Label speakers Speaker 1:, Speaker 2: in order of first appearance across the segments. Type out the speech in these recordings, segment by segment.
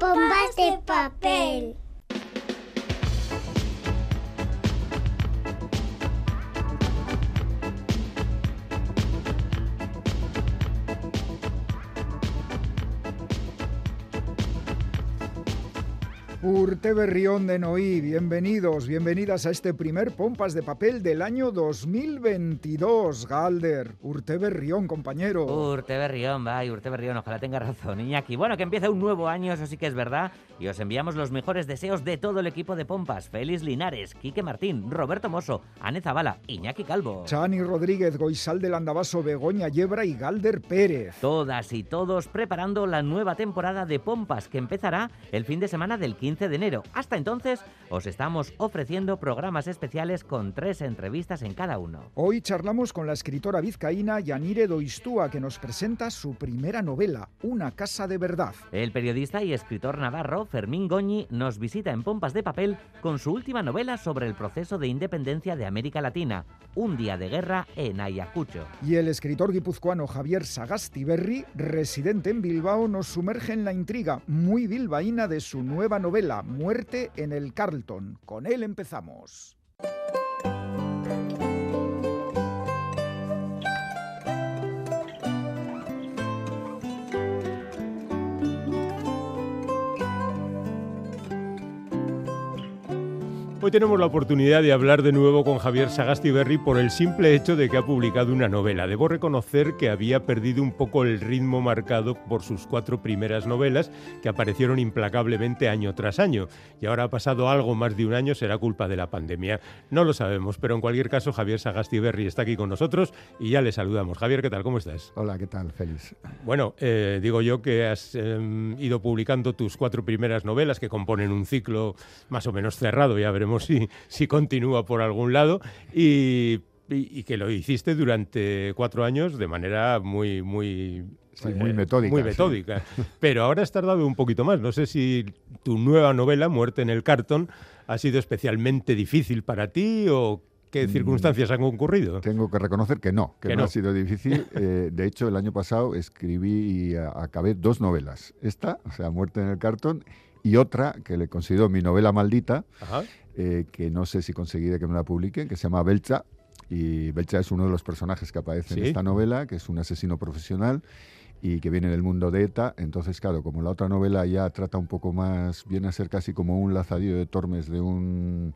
Speaker 1: Pompas de papel.
Speaker 2: Urte Berrión de Noí, bienvenidos, bienvenidas a este primer Pompas de Papel del año 2022. Galder, Urte Berrión, compañero.
Speaker 3: Urte Berrión, vaya, Urte Berrión, ojalá tenga razón, Iñaki. Bueno, que empieza un nuevo año, eso sí que es verdad, y os enviamos los mejores deseos de todo el equipo de Pompas. Félix Linares, Quique Martín, Roberto Mosso, Ane Zavala, Iñaki Calvo.
Speaker 2: Chani Rodríguez, Goizal del Andabaso, Begoña Yebra y Galder Pérez.
Speaker 3: Todas y todos preparando la nueva temporada de Pompas que empezará el fin de semana del 15 de enero. Hasta entonces, os estamos ofreciendo programas especiales con tres entrevistas en cada uno.
Speaker 2: Hoy charlamos con la escritora vizcaína Yanire Doistúa, que nos presenta su primera novela, Una casa de verdad.
Speaker 3: El periodista y escritor navarro Fermín Goñi nos visita en Pompas de Papel con su última novela sobre el proceso de independencia de América Latina, Un día de guerra en Ayacucho.
Speaker 2: Y el escritor guipuzcoano Javier Sagastiberri, residente en Bilbao, nos sumerge en la intriga muy bilbaína de su nueva novela la Muerte en el Carlton. Con él empezamos.
Speaker 4: Hoy tenemos la oportunidad de hablar de nuevo con Javier Sagastiberri por el simple hecho de que ha publicado una novela. Debo reconocer que había perdido un poco el ritmo marcado por sus cuatro primeras novelas, que aparecieron implacablemente año tras año. Y ahora ha pasado algo más de un año, será culpa de la pandemia. No lo sabemos, pero en cualquier caso Javier Sagastiberri está aquí con nosotros y ya le saludamos. Javier, ¿qué tal? ¿Cómo estás?
Speaker 5: Hola, ¿qué tal? Feliz.
Speaker 4: Bueno, eh, digo yo que has eh, ido publicando tus cuatro primeras novelas que componen un ciclo más o menos cerrado, ya veremos si, si continúa por algún lado. Y, y, que lo hiciste durante cuatro años de manera muy, muy
Speaker 5: muy metódica.
Speaker 4: Muy metódica. Pero ahora has tardado un poquito más. No sé si tu nueva novela, Muerte en el cartón, ha sido especialmente difícil para ti o qué mm, circunstancias han ocurrido.
Speaker 5: Tengo que reconocer que no, que, no, ha sido difícil. Eh, de hecho, el año pasado escribí y acabé dos novelas. Esta, o sea, Muerte en el cartón, y otra que le considero mi novela maldita, eh, que no sé si conseguiré que me la publiquen, que se llama Belcha. Y Belcha es uno de los personajes que aparece en esta novela, que es un asesino profesional y que viene del mundo de ETA. Entonces, claro, como la otra novela ya trata un poco más, viene a ser casi como un lazadillo de Tormes de un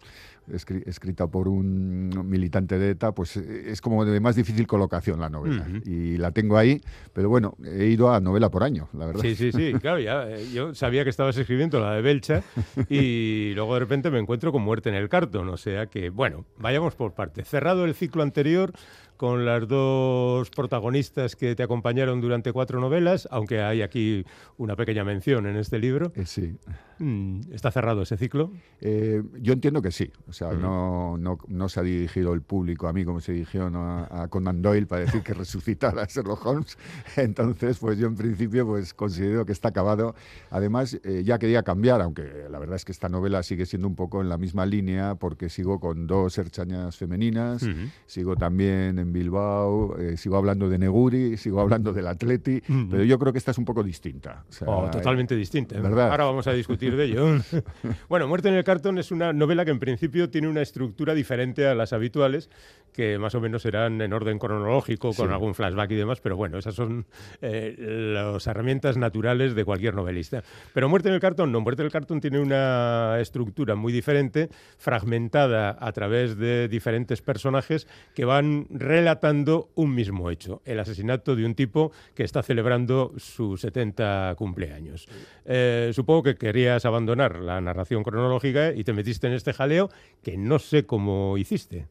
Speaker 5: escrita por un militante de ETA, pues eh, es como de más difícil colocación la novela. Y la tengo ahí, pero bueno, he ido a novela por año, la verdad.
Speaker 4: Sí, sí, sí, claro, ya, eh, yo sabía que estabas escribiendo la de Belcha y luego de repente me encuentro con Muerte en el Cartón, o sea que, bueno, vayamos por parte. Cerrado el ciclo anterior, con las dos protagonistas que te acompañaron durante cuatro novelas, aunque hay aquí una pequeña mención en este libro.
Speaker 5: Eh, sí.
Speaker 4: Mm, ¿Está cerrado ese ciclo?
Speaker 5: Eh, yo entiendo que sí. O sea, no, no, se ha dirigido el público a mí como se dirigió a, Conan Doyle para decir que resucitara a Sherlock Holmes. Entonces, pues yo en principio pues considero que está acabado. Además, eh, ya quería cambiar, aunque la verdad es que esta novela sigue siendo un poco en la misma línea porque sigo con dos herchañas femeninas, sigo también en Bilbao, eh, sigo hablando de Neguri, sigo hablando del Atleti, pero yo creo que esta es un poco distinta.
Speaker 4: Oh, totalmente distinta. ¿eh? ¿verdad? Ahora vamos a discutir de ello. bueno, Muerte en el cartón es una novela que en principio tiene una estructura diferente a las habituales, que más o menos serán en orden cronológico, con algún flashback y demás, pero bueno, esas son eh, las herramientas naturales de cualquier novelista. Pero Muerte en el cartón no, Muerte en el cartón tiene una estructura muy diferente, fragmentada a través de diferentes personajes que van relatando un mismo hecho, el asesinato de un tipo que está celebrando su 70 cumpleaños. Eh, supongo que querías abandonar la narración cronológica y te metiste en este jaleo que no sé cómo hiciste.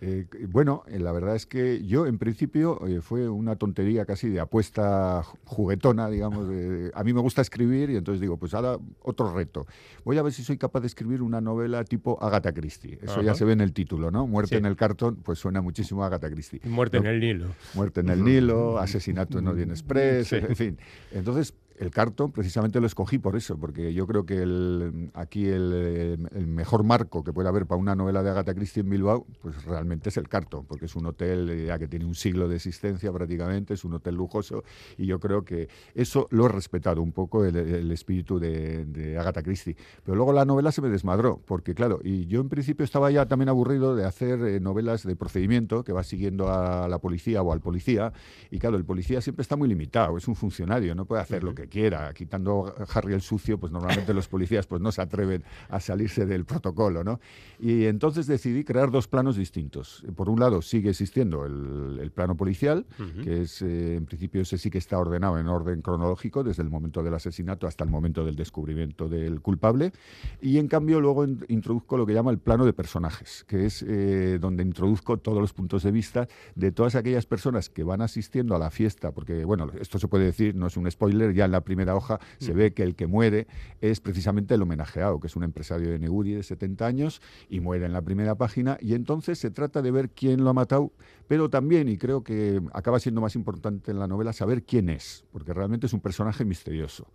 Speaker 5: Eh, bueno, eh, la verdad es que yo en principio fue una tontería casi de apuesta juguetona, digamos. a mí me gusta escribir y entonces digo, pues ahora otro reto. Voy a ver si soy capaz de escribir una novela tipo Agatha Christie. Eso ya se ve en el título, ¿no? Muerte en el cartón, pues suena muchísimo a Agatha Christie.
Speaker 4: Muerte en el Nilo.
Speaker 5: Muerte en el Nilo, asesinato en Orient Express, en fin. Entonces el cartón precisamente lo escogí por eso, porque yo creo que el, aquí el, mejor marco que puede haber para una novela de Agatha Christie en Bilbao, pues realmente es el cartón, porque es un hotel eh, ya que tiene un siglo de existencia prácticamente, es un hotel lujoso, y yo creo que eso lo he respetado un poco el, espíritu de, Agatha Christie. Pero luego la novela se me desmadró, porque claro, y yo en principio estaba ya también aburrido de hacer eh, novelas de procedimiento que va siguiendo a la policía o al policía, y claro, el policía siempre está muy limitado, es un funcionario, no puede hacer lo que quiera. Quitando Harry el sucio, pues normalmente los policías pues no se atreven a salirse del protocolo, ¿no? Y entonces decidí crear dos planos distintos. Por un lado sigue existiendo el, plano policial, que es eh, en principio ese sí que está ordenado en orden cronológico desde el momento del asesinato hasta el momento del descubrimiento del culpable. Y en cambio luego introduzco lo que llama el plano de personajes, que es eh, donde introduzco todos los puntos de vista de todas aquellas personas que van asistiendo a la fiesta, porque bueno, esto se puede decir, no es un spoiler, ya en la primera hoja se mm. ve que el que muere es precisamente el homenajeado, que es un empresario de Neguri de 70 años y muere en la primera página y entonces se trata de ver quién lo ha matado, pero también, y creo que acaba siendo más importante en la novela, saber quién es, porque realmente es un personaje misterioso.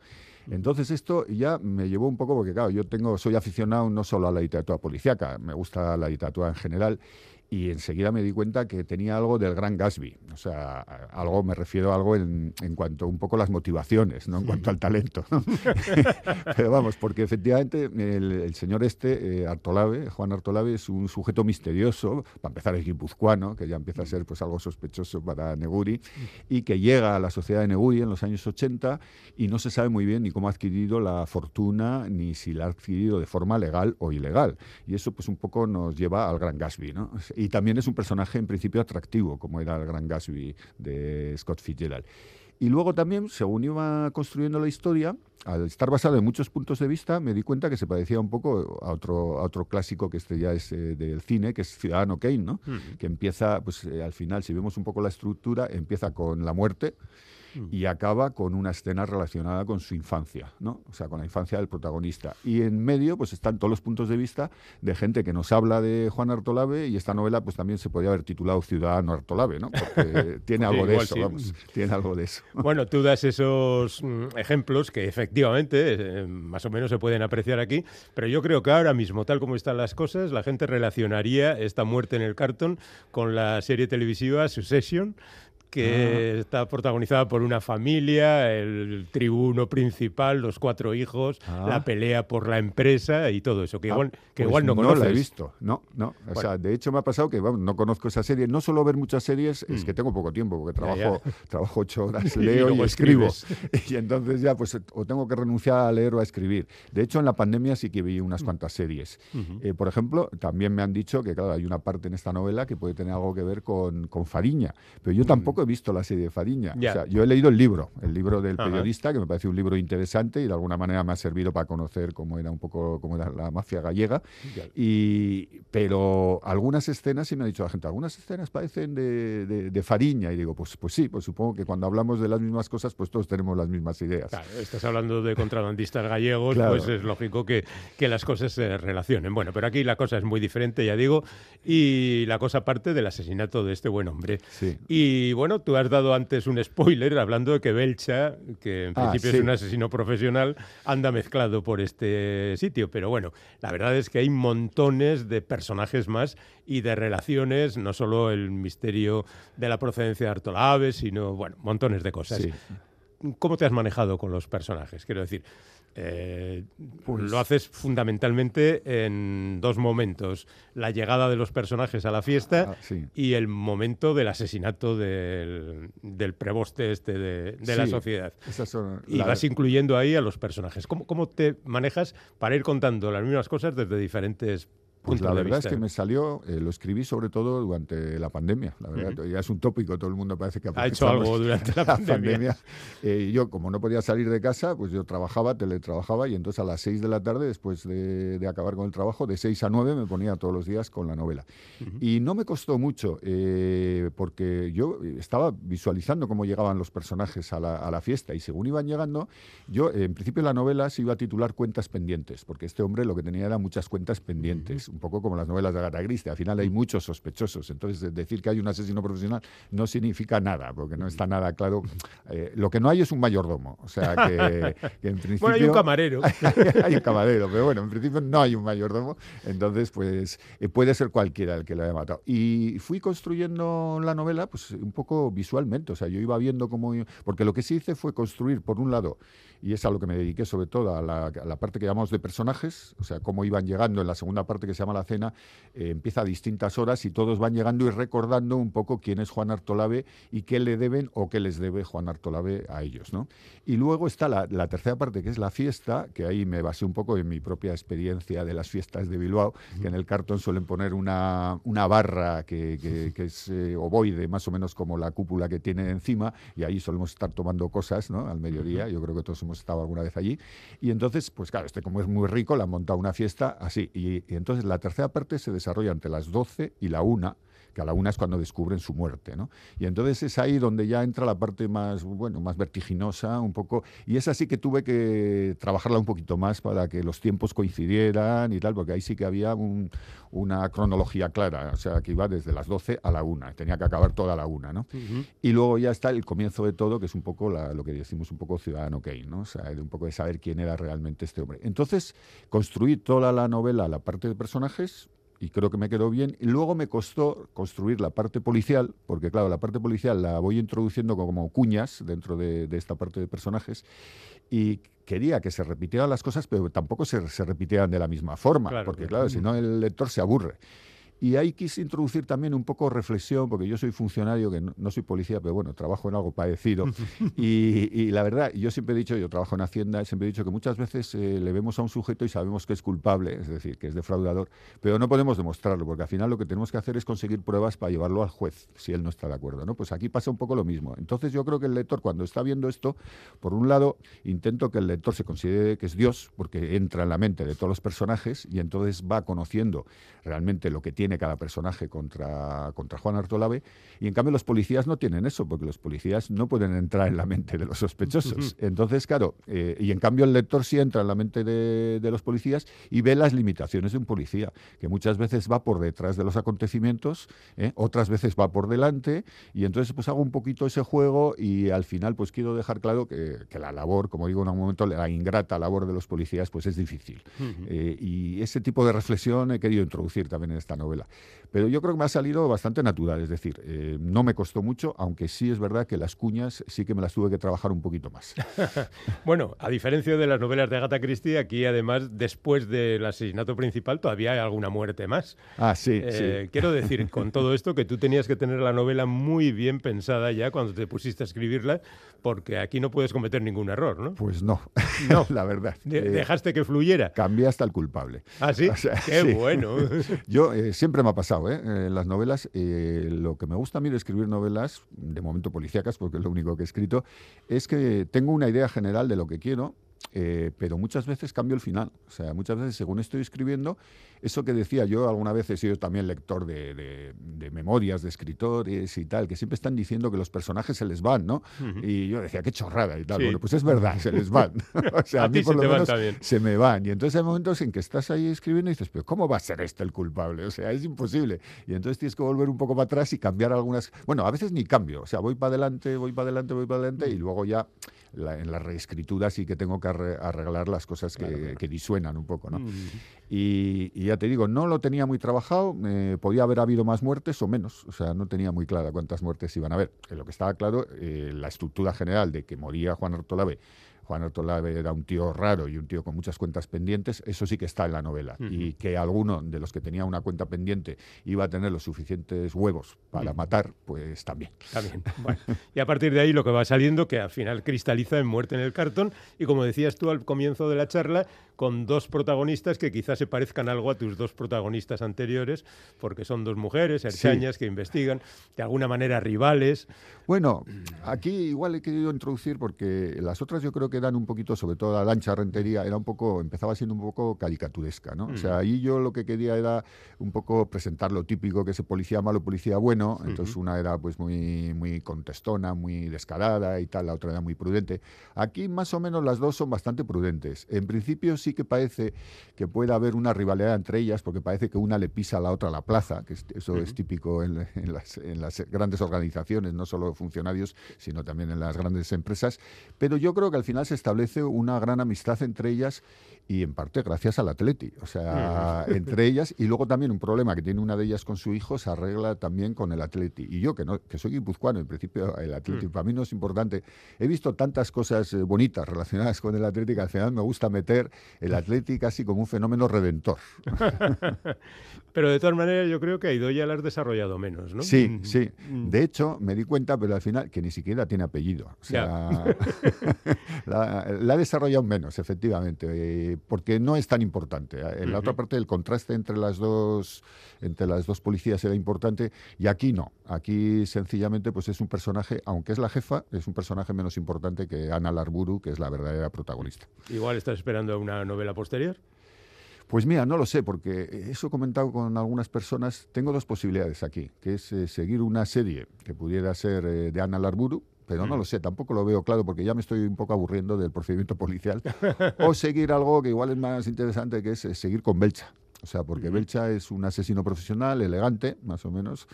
Speaker 5: Mm. Entonces esto ya me llevó un poco, porque claro, yo tengo, soy aficionado no solo a la literatura policíaca, me gusta la literatura en general, y enseguida me di cuenta que tenía algo del gran Gatsby. O sea, algo, me refiero a algo en, en cuanto un poco las motivaciones, no en cuanto al talento. Pero vamos, porque efectivamente el, señor este, eh, Artolave, Juan Artolave, es un sujeto misterioso, para empezar es guipuzcoano, que ya empieza a ser pues algo sospechoso para Neguri, y que llega a la sociedad de Neguri en los años 80 y no se sabe muy bien ni cómo ha adquirido la fortuna, ni si la ha adquirido de forma legal o ilegal. Y eso pues un poco nos lleva al gran Gatsby, ¿no? Y también es un personaje en principio atractivo, como era el Gran Gatsby de Scott Fitzgerald. Y luego también, según iba construyendo la historia, al estar basado en muchos puntos de vista, me di cuenta que se parecía un poco a otro, a otro clásico que este ya es eh, del cine, que es Ciudadano Kane, ¿no? Que empieza, pues eh, al final, si vemos un poco la estructura, empieza con la muerte Mm. y acaba con una escena relacionada con su infancia, ¿no? O sea, con la infancia del protagonista. Y en medio, pues están todos los puntos de vista de gente que nos habla de Juan Artolave y esta novela, pues también se podría haber titulado Ciudadano Artolave, ¿no? Porque tiene algo de eso, vamos, tiene algo de eso.
Speaker 4: Bueno, tú das esos mm, ejemplos que efectivamente eh, más o menos se pueden apreciar aquí, pero yo creo que ahora mismo, tal como están las cosas, la gente relacionaría esta muerte en el cartón con la serie televisiva Succession que ah. está protagonizada por una familia, el tribuno principal, los cuatro hijos, ah. la pelea por la empresa y todo eso, que ah, igual, que igual pues no conoces.
Speaker 5: No la he visto, no, no. O sea, de hecho me ha pasado que no conozco esa serie. No solo ver muchas series, es mm. que tengo poco tiempo, porque trabajo, trabajo ocho horas, leo y, escribo. y entonces ya, pues, o tengo que renunciar a leer o a escribir. De hecho, en la pandemia sí que vi unas mm. cuantas series. Eh, por ejemplo, también me han dicho que, claro, hay una parte en esta novela que puede tener algo que ver con, con Fariña, pero yo mm. Tampoco he visto la serie de Fariña. O sea, yo he leído el libro, el libro del periodista, que me parece un libro interesante y de alguna manera me ha servido para conocer cómo era un poco cómo era la mafia gallega. Y, pero algunas escenas, sí me ha dicho la gente, algunas escenas parecen de, de, Fariña. Y digo, pues, pues sí, pues supongo que cuando hablamos de las mismas cosas, pues todos tenemos las mismas ideas.
Speaker 4: Claro, estás hablando de contrabandistas gallegos, pues es lógico que, que las cosas se relacionen. Bueno, pero aquí la cosa es muy diferente, ya digo, y la cosa parte del asesinato de este buen hombre. Sí. Y bueno, tú has dado antes un spoiler hablando de que Belcha, que en ah, principio es un asesino profesional, anda mezclado por este sitio. Pero bueno, la verdad es que hay montones de personajes más y de relaciones, no solo el misterio de la procedencia de Artolave, sino, bueno, montones de cosas. ¿Cómo te has manejado con los personajes? Quiero decir, eh, pues lo haces fundamentalmente en dos momentos. La llegada de los personajes a la fiesta ah, y el momento del asesinato del, del preboste este de, la sociedad. y vas incluyendo ahí a los personajes. ¿Cómo, ¿Cómo te manejas para ir contando las mismas cosas desde diferentes
Speaker 5: pues la verdad es que me salió, eh, lo escribí sobre todo durante la pandemia. La verdad, ya es un tópico, todo el mundo parece que
Speaker 4: ha hecho algo durante la, pandemia.
Speaker 5: Eh, yo, como no podía salir de casa, pues yo trabajaba, teletrabajaba y entonces a las 6 de la tarde, después de, acabar con el trabajo, de 6 a 9 me ponía todos los días con la novela. Y no me costó mucho, eh, porque yo estaba visualizando cómo llegaban los personajes a la, a la, fiesta y según iban llegando, yo en principio la novela se iba a titular Cuentas pendientes, porque este hombre lo que tenía era muchas cuentas pendientes un poco como las novelas de Agatha Christie, al final hay muchos sospechosos, entonces decir que hay un asesino profesional no significa nada, porque no está nada claro. Eh, lo que no hay es un mayordomo, o sea que, en principio...
Speaker 4: Bueno, hay un camarero.
Speaker 5: hay, un camarero, pero bueno, en principio no hay un mayordomo, entonces pues eh, puede ser cualquiera el que lo haya matado. Y fui construyendo la novela pues un poco visualmente, o sea, yo iba viendo cómo... Porque lo que sí hice fue construir, por un lado, y es a lo que me dediqué sobre todo, a la, parte que llamamos de personajes, o sea, cómo iban llegando en la segunda parte que se llama La Cena, eh, empieza a distintas horas y todos van llegando y recordando un poco quién es Juan Artolave y qué le deben o qué les debe Juan Artolave a ellos, ¿no? Y luego está la, tercera parte, que es la fiesta, que ahí me basé un poco en mi propia experiencia de las fiestas de Bilbao, que en el cartón suelen poner una, una barra que, que, es eh, ovoide, más o menos como la cúpula que tiene encima, y ahí solemos estar tomando cosas, ¿no? Al mediodía, yo creo que todos hemos estado alguna vez allí. Y entonces, pues claro, este como es muy rico, le han montado una fiesta así. Y, y entonces la tercera parte se desarrolla entre las 12 y la 1 que a la una es cuando descubren su muerte, ¿no? Y entonces es ahí donde ya entra la parte más, bueno, más vertiginosa, un poco, y es así que tuve que trabajarla un poquito más para que los tiempos coincidieran y tal, porque ahí sí que había una cronología clara, o sea, que iba desde las 12 a la una, tenía que acabar toda la una, ¿no? Y luego ya está el comienzo de todo, que es un poco lo que decimos un poco Ciudadano Kane, ¿no? O sea, un poco de saber quién era realmente este hombre. Entonces, construí toda la novela, la parte de personajes, y creo que me quedó bien. Y luego me costó construir la parte policial, porque claro, la parte policial la voy introduciendo como cuñas dentro de, esta parte de personajes y quería que se repitieran las cosas, pero tampoco se, se repitieran de la misma forma, porque claro, si no el lector se aburre. Y ahí quise introducir también un poco reflexión, porque yo soy funcionario, que no, soy policía, pero bueno, trabajo en algo parecido. y, la verdad, yo siempre he dicho, yo trabajo en Hacienda, siempre he dicho que muchas veces eh, le vemos a un sujeto y sabemos que es culpable, es decir, que es defraudador, pero no podemos demostrarlo, porque al final lo que tenemos que hacer es conseguir pruebas para llevarlo al juez, si él no está de acuerdo. ¿no? Pues aquí pasa un poco lo mismo. Entonces yo creo que el lector, cuando está viendo esto, por un lado, intento que el lector se considere que es Dios, porque entra en la mente de todos los personajes y entonces va conociendo realmente lo que tiene cada personaje contra, contra Juan Artolave, y en cambio los policías no tienen eso, porque los policías no pueden entrar en la mente de los sospechosos. Entonces, claro, eh, y en cambio el lector sí entra en la mente de, los policías y ve las limitaciones de un policía, que muchas veces va por detrás de los acontecimientos, ¿eh? otras veces va por delante, y entonces pues hago un poquito ese juego y al final pues quiero dejar claro que, la labor, como digo en un momento, la ingrata labor de los policías pues es difícil. Eh, y ese tipo de reflexión he querido introducir también en esta novela. Pero yo creo que me ha salido bastante natural, es decir, eh, no me costó mucho, aunque sí es verdad que las cuñas sí que me las tuve que trabajar un poquito más.
Speaker 4: bueno, a diferencia de las novelas de Agatha Christie, aquí además, después del asesinato principal, todavía hay alguna muerte más.
Speaker 5: Ah, sí,
Speaker 4: eh, sí. Quiero decir, con todo esto, que tú tenías que tener la novela muy bien pensada ya cuando te pusiste a escribirla, porque aquí no puedes cometer ningún error, ¿no?
Speaker 5: Pues no, no, la verdad.
Speaker 4: Eh, dejaste que fluyera.
Speaker 5: Cambié hasta el culpable.
Speaker 4: Ah, sí. Qué bueno.
Speaker 5: Yo siempre me ha pasado ¿eh? En las novelas, eh, lo que me gusta a mí de escribir novelas, de momento policíacas, porque es lo único que he escrito, es que tengo una idea general de lo que quiero eh, pero muchas veces cambio el final. O sea, muchas veces según estoy escribiendo, eso que decía yo, alguna vez he sido también lector de, memorias de escritores y tal, que siempre están diciendo que los personajes se les van, ¿no? Y yo decía, qué chorrada y tal. Bueno, pues es verdad, se les van. o sea, a, mí por lo menos se me van. Y entonces hay momentos en que estás ahí escribiendo y dices, pero ¿cómo va a ser este el culpable? O sea, es imposible. Y entonces tienes que volver un poco para atrás y cambiar algunas... Bueno, a veces ni cambio. O sea, voy para adelante, voy para adelante, voy para adelante y luego ya en la reescritura sí que tengo que arreglar las cosas que, disuenan un poco, ¿no? Y, ya te digo, no lo tenía muy trabajado, eh, podía haber habido más muertes o menos, o sea, no tenía muy clara cuántas muertes iban a haber. lo que estaba claro, eh, la estructura general de que moría Juan Artolave Juan Artolave era un tío raro y un tío con muchas cuentas pendientes, eso sí que está en la novela. Y que alguno de los que tenía una cuenta pendiente iba a tener los suficientes huevos para matar, pues también.
Speaker 4: También. Y a partir de ahí lo que va saliendo, que al final cristaliza en muerte en el cartón, y como decías tú al comienzo de la charla, con dos protagonistas que quizás se parezcan algo a tus dos protagonistas anteriores, porque son dos mujeres, herchañas, que investigan, de alguna manera rivales.
Speaker 5: Bueno, aquí igual he querido introducir, porque las otras yo creo que eran un poquito, sobre todo la lancha rentería, era un poco, empezaba siendo un poco caricaturesca, ¿no? O sea, mm. ahí yo lo que quería era un poco presentar lo típico que es policía malo, policía bueno. Entonces una era pues muy, muy contestona, muy descarada y tal, la otra era muy prudente. Aquí más o menos las dos son bastante prudentes. En principio sí que parece que puede haber una rivalidad entre ellas, porque parece que una le pisa a la otra la plaza, que eso es típico en, las, en las grandes organizaciones, no solo funcionarios, sino también en las grandes empresas. Pero yo creo que al final se establece una gran amistad entre ellas y en parte gracias al Atleti. O sea, entre ellas, y luego también un problema que tiene una de ellas con su hijo se arregla también con el Atleti. Y yo, que, no, que soy guipuzcoano, en principio el Atleti mm. para mí no es importante. He visto tantas cosas eh, bonitas relacionadas con el Atleti que al final me gusta meter el Atleti casi como un fenómeno redentor.
Speaker 4: pero de todas maneras yo creo que a Idoya la has desarrollado menos, ¿no?
Speaker 5: Sí, mm. sí. Mm. De hecho, me di cuenta, pero al final, que ni siquiera tiene apellido. O sea, la, la, ha desarrollado menos, efectivamente. Porque no es tan importante. Eh, en la otra parte el contraste entre las dos entre las dos policías era importante y aquí no. Aquí sencillamente pues es un personaje, aunque es la jefa, es un personaje menos importante que Ana Larburu, que es la verdadera protagonista.
Speaker 4: Igual estás esperando una novela posterior.
Speaker 5: Pues mira, no lo sé, porque eso he comentado con algunas personas. Tengo dos posibilidades aquí, que es eh, seguir una serie que pudiera ser eh, de Ana Larburu, pero no mm. lo sé, tampoco lo veo claro porque ya me estoy un poco aburriendo del procedimiento policial. o seguir algo que igual es más interesante, que es eh, seguir con Belcha. O sea, porque Belcha es un asesino profesional, elegante, más o menos,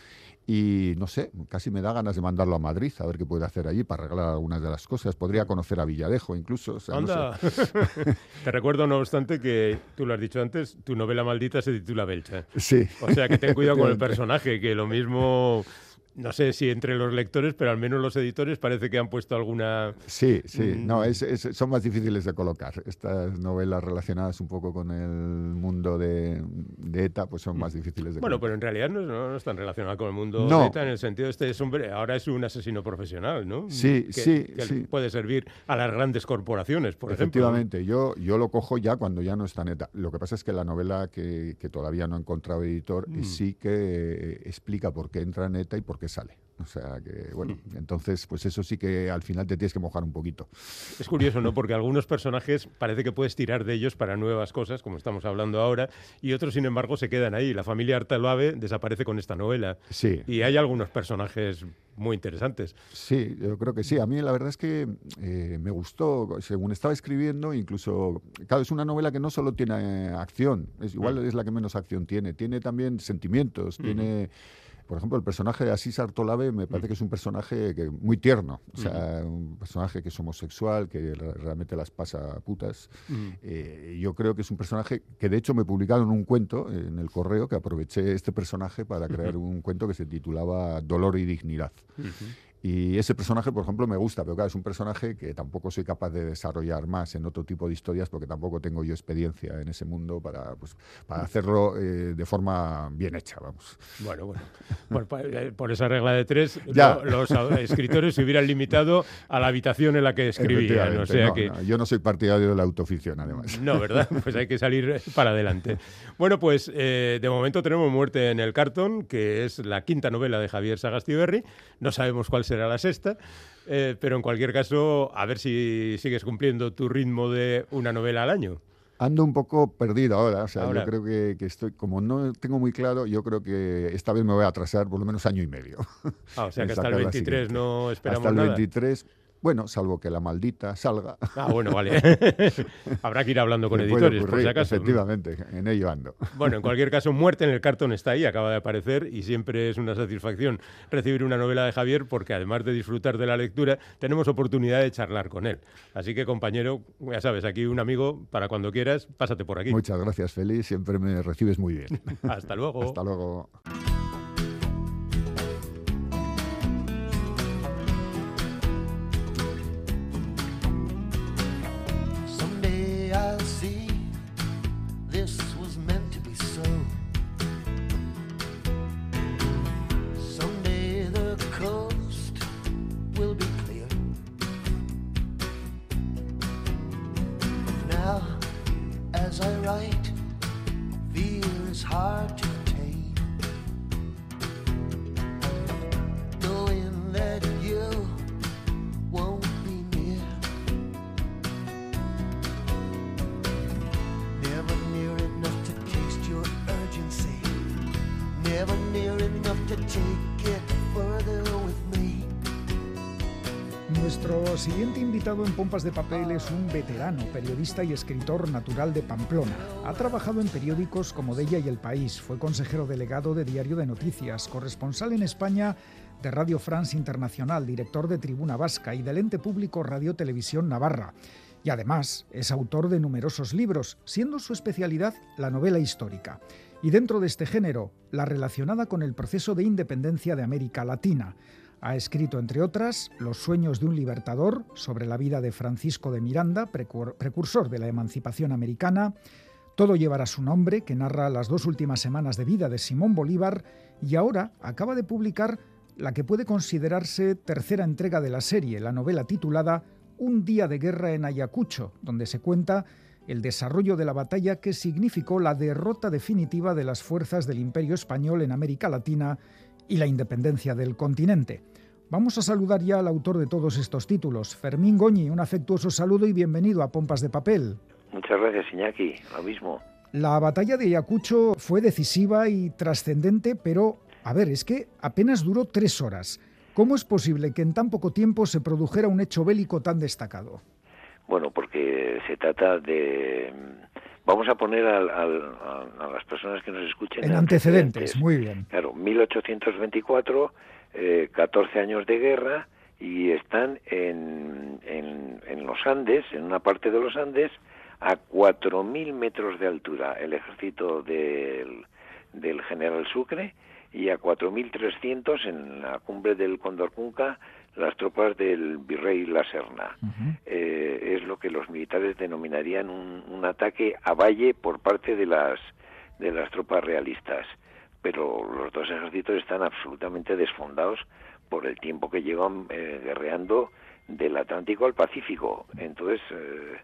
Speaker 5: y no sé, casi me da ganas de mandarlo a Madrid a ver qué puede hacer allí para arreglar algunas de las cosas. Podría conocer a Villadejo incluso.
Speaker 4: Anda. Te recuerdo, no obstante, que tú lo has dicho antes, tu novela maldita se titula Belcha.
Speaker 5: Sí.
Speaker 4: O sea, que ten cuidado con el personaje, que lo mismo no sé si entre los lectores, pero al menos los editores parece que han puesto alguna...
Speaker 5: Sí, sí, mm. no, son más difíciles de colocar. Estas novelas relacionadas un poco con el mundo de, ETA, pues son mm. más difíciles de
Speaker 4: Bueno, pero en realidad no, están relacionadas con el mundo de ETA en el sentido de este hombre, ahora es un asesino profesional, ¿no?
Speaker 5: Sí, sí,
Speaker 4: que puede servir a las grandes corporaciones, por
Speaker 5: Efectivamente,
Speaker 4: ejemplo.
Speaker 5: yo, yo lo cojo ya cuando ya no está en ETA. Lo que pasa es que la novela que, todavía no he encontrado editor mm. sí que explica por qué entra en ETA y por qué sale. O sea que, bueno, mm. entonces, pues eso sí que al final te tienes que mojar un poquito.
Speaker 4: Es curioso, ¿no? Porque algunos personajes parece que puedes tirar de ellos para nuevas cosas, como estamos hablando ahora, y otros, sin embargo, se quedan ahí. La familia Artaloave desaparece con esta novela.
Speaker 5: Sí.
Speaker 4: Y hay algunos personajes muy interesantes.
Speaker 5: Sí, yo creo que sí. A mí la verdad es que eh, me gustó, según estaba escribiendo, incluso, claro, es una novela que no solo tiene acción, es, igual mm. es la que menos acción tiene, tiene también sentimientos, tiene por ejemplo, el personaje de Asís Artolave me parece mm. que es un personaje que, muy tierno, o sea, un personaje que es homosexual, que realmente las pasa putas. Eh, yo creo que es un personaje que de hecho me publicaron un cuento en el correo que aproveché este personaje para crear un cuento que se titulaba Dolor y Dignidad. Y ese personaje, por ejemplo, me gusta, pero claro, es un personaje que tampoco soy capaz de desarrollar más en otro tipo de historias porque tampoco tengo yo experiencia en ese mundo para, pues, para hacerlo eh, de forma bien hecha, vamos.
Speaker 4: Bueno, bueno, por, esa regla de tres, los escritores se hubieran limitado a la habitación en la que escribían. O sea que...
Speaker 5: yo no soy partidario de la autoficción, además.
Speaker 4: No, ¿verdad? Pues hay que salir para adelante. Bueno, pues eh, de momento tenemos Muerte en el cartón, que es la quinta novela de Javier Sagastiberri. No sabemos cuál será será la sexta. Eh, pero en cualquier caso, a ver si sigues cumpliendo tu ritmo de una novela al año.
Speaker 5: Ando un poco perdido ahora, o sea, yo creo que, estoy, como no tengo muy claro, yo creo que esta vez me voy a atrasar por lo menos año y medio.
Speaker 4: Ah, o sea que hasta el 23 no esperamos
Speaker 5: Hasta
Speaker 4: el
Speaker 5: 23 bueno, salvo que la maldita salga.
Speaker 4: Ah, bueno, vale. Habrá que ir hablando con editores, por si acaso.
Speaker 5: Efectivamente, en ello ando.
Speaker 4: Bueno, en cualquier caso, Muerte en el cartón está ahí, acaba de aparecer y siempre es una satisfacción recibir una novela de Javier porque además de disfrutar de la lectura, tenemos oportunidad de charlar con él. Así que, compañero, ya sabes, aquí un amigo para cuando quieras, pásate por aquí.
Speaker 5: Muchas gracias, Félix, siempre me recibes muy bien.
Speaker 4: Hasta luego.
Speaker 5: Hasta luego.
Speaker 2: Nuestro siguiente invitado en Pompas de Papel es un veterano, periodista y escritor natural de Pamplona. Ha trabajado en periódicos como Della y El País, fue consejero delegado de Diario de Noticias, corresponsal en España de Radio France Internacional, director de Tribuna Vasca y del ente público Radio Televisión Navarra. Y además es autor de numerosos libros, siendo su especialidad la novela histórica. Y dentro de este género, la relacionada con el proceso de independencia de América Latina. Ha escrito, entre otras, Los sueños de un libertador sobre la vida de Francisco de Miranda, precursor de la emancipación americana, Todo llevará su nombre, que narra las dos últimas semanas de vida de Simón Bolívar, y ahora acaba de publicar la que puede considerarse tercera entrega de la serie, la novela titulada Un día de guerra en Ayacucho, donde se cuenta el desarrollo de la batalla que significó la derrota definitiva de las fuerzas del Imperio Español en América Latina y la independencia del continente. Vamos a saludar ya al autor de todos estos títulos, Fermín Goñi. Un afectuoso saludo y bienvenido a Pompas de Papel.
Speaker 6: Muchas gracias, Iñaki. Lo mismo.
Speaker 2: La batalla de Ayacucho fue decisiva y trascendente, pero, a ver, es que apenas duró tres horas. ¿Cómo es posible que en tan poco tiempo se produjera un hecho bélico tan destacado?
Speaker 6: Bueno, porque se trata de Vamos a poner a, las personas que nos escuchen
Speaker 2: en antecedentes. Muy bien.
Speaker 6: Claro, 1824, 14 eh, años de guerra y están en, en, los Andes, en una parte de los Andes, a 4.000 metros de altura el ejército del, del general Sucre y a 4.300 en la cumbre del Condorcunca las tropas del virrey La Serna. Eh, es lo que los militares denominarían un, ataque a valle por parte de las, de las tropas realistas. Pero los dos ejércitos están absolutamente desfondados por el tiempo que llevan eh, guerreando del Atlántico al Pacífico. Entonces, eh,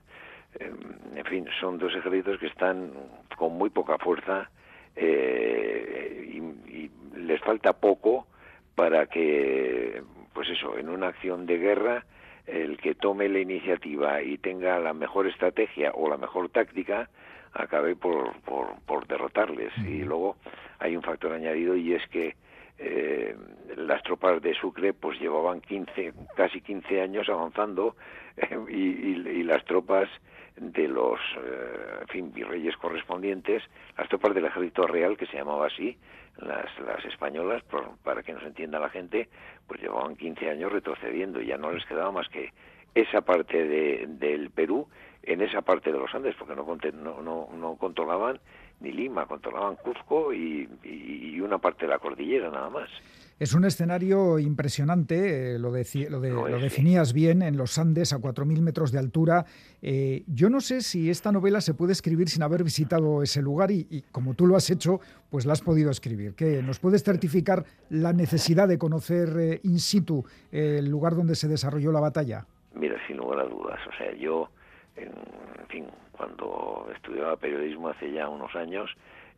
Speaker 6: em, en fin, son dos ejércitos que están con muy poca fuerza y les falta poco para que pues eso, en una acción de guerra, el que tome la iniciativa y tenga la mejor estrategia o la mejor táctica, acabe por, por, derrotarles. Y luego hay un factor añadido y es que eh, las tropas de Sucre pues llevaban 15, casi 15 años avanzando y, las tropas de los eh, fin, virreyes correspondientes, las tropas del ejército real, que se llamaba así, las, las españolas, para que nos entienda la gente, pues llevaban 15 años retrocediendo y ya no les quedaba más que esa parte de, del Perú en esa parte de los Andes, porque no, no, no, no controlaban ni Lima, controlaban Cuzco y, una parte de la cordillera nada más.
Speaker 2: Es un escenario impresionante, eh, lo, lo, definías bien, en los Andes a 4.000 metros de altura. Eh, yo no sé si esta novela se puede escribir sin haber visitado ese lugar y, como tú lo has hecho, pues la has podido escribir. ¿Qué, ¿Nos puedes certificar la necesidad de conocer eh, in situ el lugar donde se desarrolló la batalla?
Speaker 6: Mira, sin lugar a dudas. O sea, yo, en fin, cuando estudiaba periodismo hace ya unos años,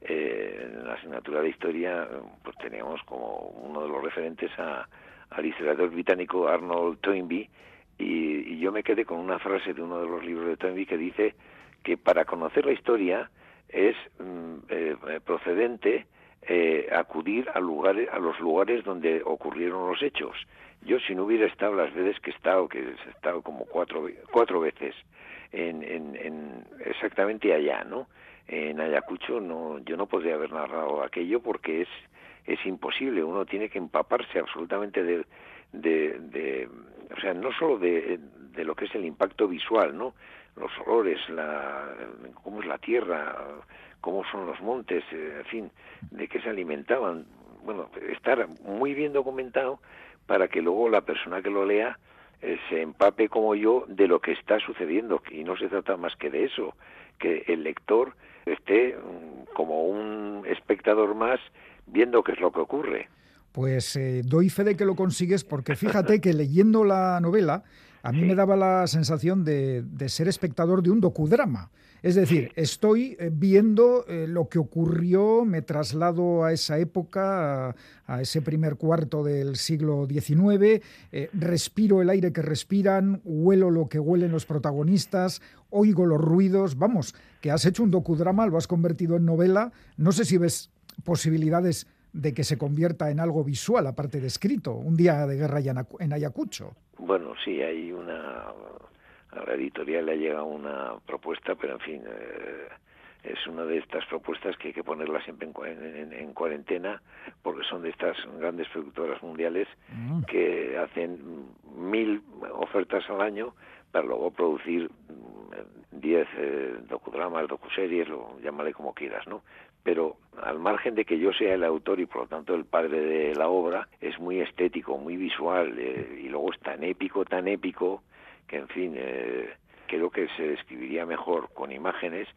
Speaker 6: eh, en la asignatura de historia, pues teníamos como uno de los referentes a, al historiador británico Arnold Toynbee, y, yo me quedé con una frase de uno de los libros de Toynbee que dice que para conocer la historia es mm, eh, procedente eh, acudir a lugares a los lugares donde ocurrieron los hechos. Yo si no hubiera estado las veces que he estado que he estado como cuatro cuatro veces en, en, exactamente allá, ¿no? En Ayacucho no, yo no podría haber narrado aquello porque es es imposible. Uno tiene que empaparse absolutamente de, de, o sea, no solo de, de lo que es el impacto visual, ¿no? Los olores, la, cómo es la tierra, cómo son los montes, eh, en fin, de qué se alimentaban. Bueno, estar muy bien documentado para que luego la persona que lo lea se empape como yo de lo que está sucediendo y no se trata más que de eso, que el lector esté mm, como un espectador más viendo qué es lo que ocurre.
Speaker 2: Pues eh, doy fe de que lo consigues porque fíjate que leyendo la novela a mí me daba la sensación de, ser espectador de un docudrama. Es decir, estoy eh, viendo eh, lo que ocurrió, me traslado a esa época, a, ese primer cuarto del siglo XIX, eh, respiro el aire que respiran, huelo lo que huelen los protagonistas, oigo los ruidos. Vamos, que has hecho un docudrama, lo has convertido en novela. No sé si ves posibilidades de que se convierta en algo visual, aparte de escrito, un día de guerra en Ayacucho.
Speaker 6: Bueno, sí, hay una... A la editorial le ha llegado una propuesta, pero en fin, eh, es una de estas propuestas que hay que ponerla siempre en, cuarentena porque son de estas grandes productoras mundiales mm. que hacen mil ofertas al año para luego producir mm, diez eh, docudramas, docuseries, lo, llámale como quieras, ¿no? Pero al margen de que yo sea el autor y por lo tanto el padre de la obra, es muy estético, muy visual eh, y luego es tan épico, tan épico que en fin, eh, creo que se describiría mejor con imágenes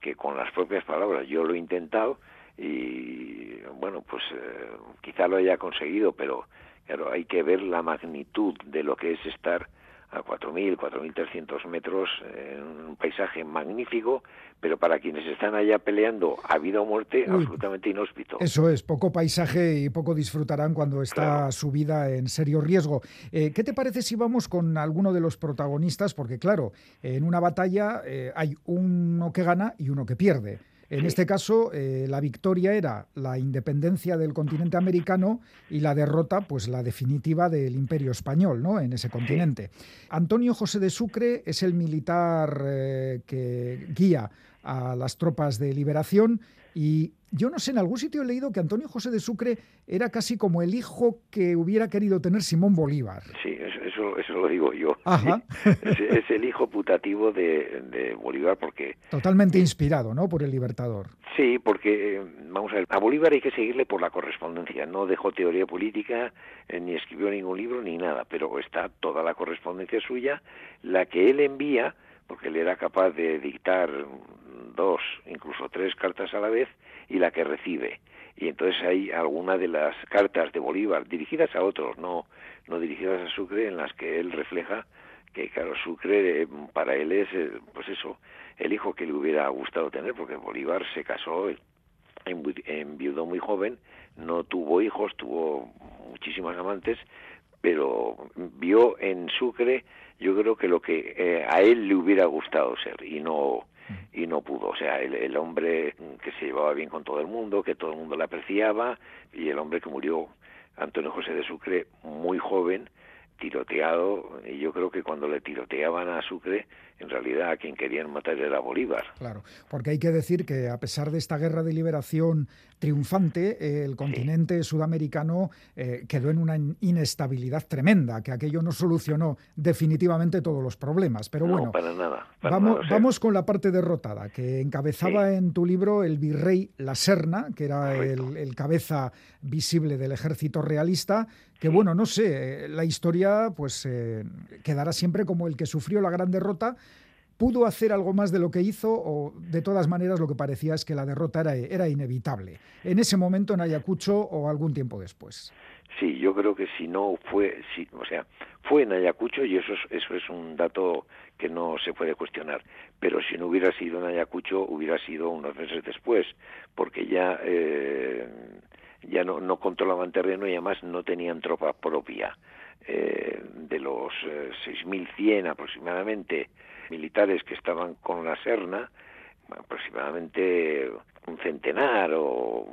Speaker 6: que con las propias palabras. Yo lo he intentado y bueno, pues eh, quizá lo haya conseguido, pero claro, hay que ver la magnitud de lo que es estar a 4.000, 4.300 metros en un paisaje magnífico, pero para quienes están allá peleando a vida o muerte, absolutamente inhóspito.
Speaker 2: Eso es, poco paisaje y poco disfrutarán cuando está su vida en serio riesgo. Eh, ¿Qué te parece si vamos con alguno de los protagonistas? Porque claro, en una batalla eh, hay uno que gana y uno que pierde. En este caso, eh, la victoria era la independencia del continente americano y la derrota, pues la definitiva del imperio español, ¿no? En ese continente. Antonio José de Sucre es el militar eh, que guía a las tropas de liberación y yo no sé, en algún sitio he leído que Antonio José de Sucre era casi como el hijo que hubiera querido tener Simón Bolívar.
Speaker 6: Sí, eso, eso lo digo yo. Es, el hijo putativo de, Bolívar porque...
Speaker 2: Totalmente inspirado, ¿no? Por el Libertador.
Speaker 6: Sí, porque, vamos a ver, a Bolívar hay que seguirle por la correspondencia. No dejó teoría política, eh, ni escribió ningún libro, ni nada, pero está toda la correspondencia suya, la que él envía porque él era capaz de dictar dos, incluso tres cartas a la vez, y la que recibe. Y entonces hay alguna de las cartas de Bolívar dirigidas a otros, no, no dirigidas a Sucre, en las que él refleja que, claro, Sucre eh, para él es, eh, pues eso, el hijo que le hubiera gustado tener, porque Bolívar se casó, enviudó muy joven, no tuvo hijos, tuvo muchísimas amantes, pero vio en Sucre yo creo que lo que eh, a él le hubiera gustado ser y no y no pudo. O sea, el, hombre que se llevaba bien con todo el mundo, que todo el mundo le apreciaba, y el hombre que murió, Antonio José de Sucre, muy joven, tiroteado, y yo creo que cuando le tiroteaban a Sucre, en realidad a quien querían matar era Bolívar.
Speaker 2: Claro, porque hay que decir que a pesar de esta guerra de liberación triunfante, el continente sudamericano eh, quedó en una inestabilidad tremenda, que aquello no solucionó definitivamente todos los problemas. Pero bueno,
Speaker 6: para nada,
Speaker 2: vamos, vamos con la parte derrotada, que encabezaba en tu libro el virrey La Serna, que era el, cabeza visible del ejército realista, que bueno, no sé, la historia pues eh, quedará siempre como el que sufrió la gran derrota, ¿Pudo hacer algo más de lo que hizo o de todas maneras lo que parecía es que la derrota era, era inevitable? En ese momento en Ayacucho o algún tiempo después.
Speaker 6: Sí, yo creo que si no fue, si, o sea, fue en Ayacucho y eso es, eso es un dato que no se puede cuestionar. Pero si no hubiera sido en Ayacucho, hubiera sido unos meses después, porque ya eh, ya no, no controlaban terreno y además no tenían tropa propia. Eh, de los 6.100 eh, aproximadamente militares que estaban con la Serna, aproximadamente un centenar o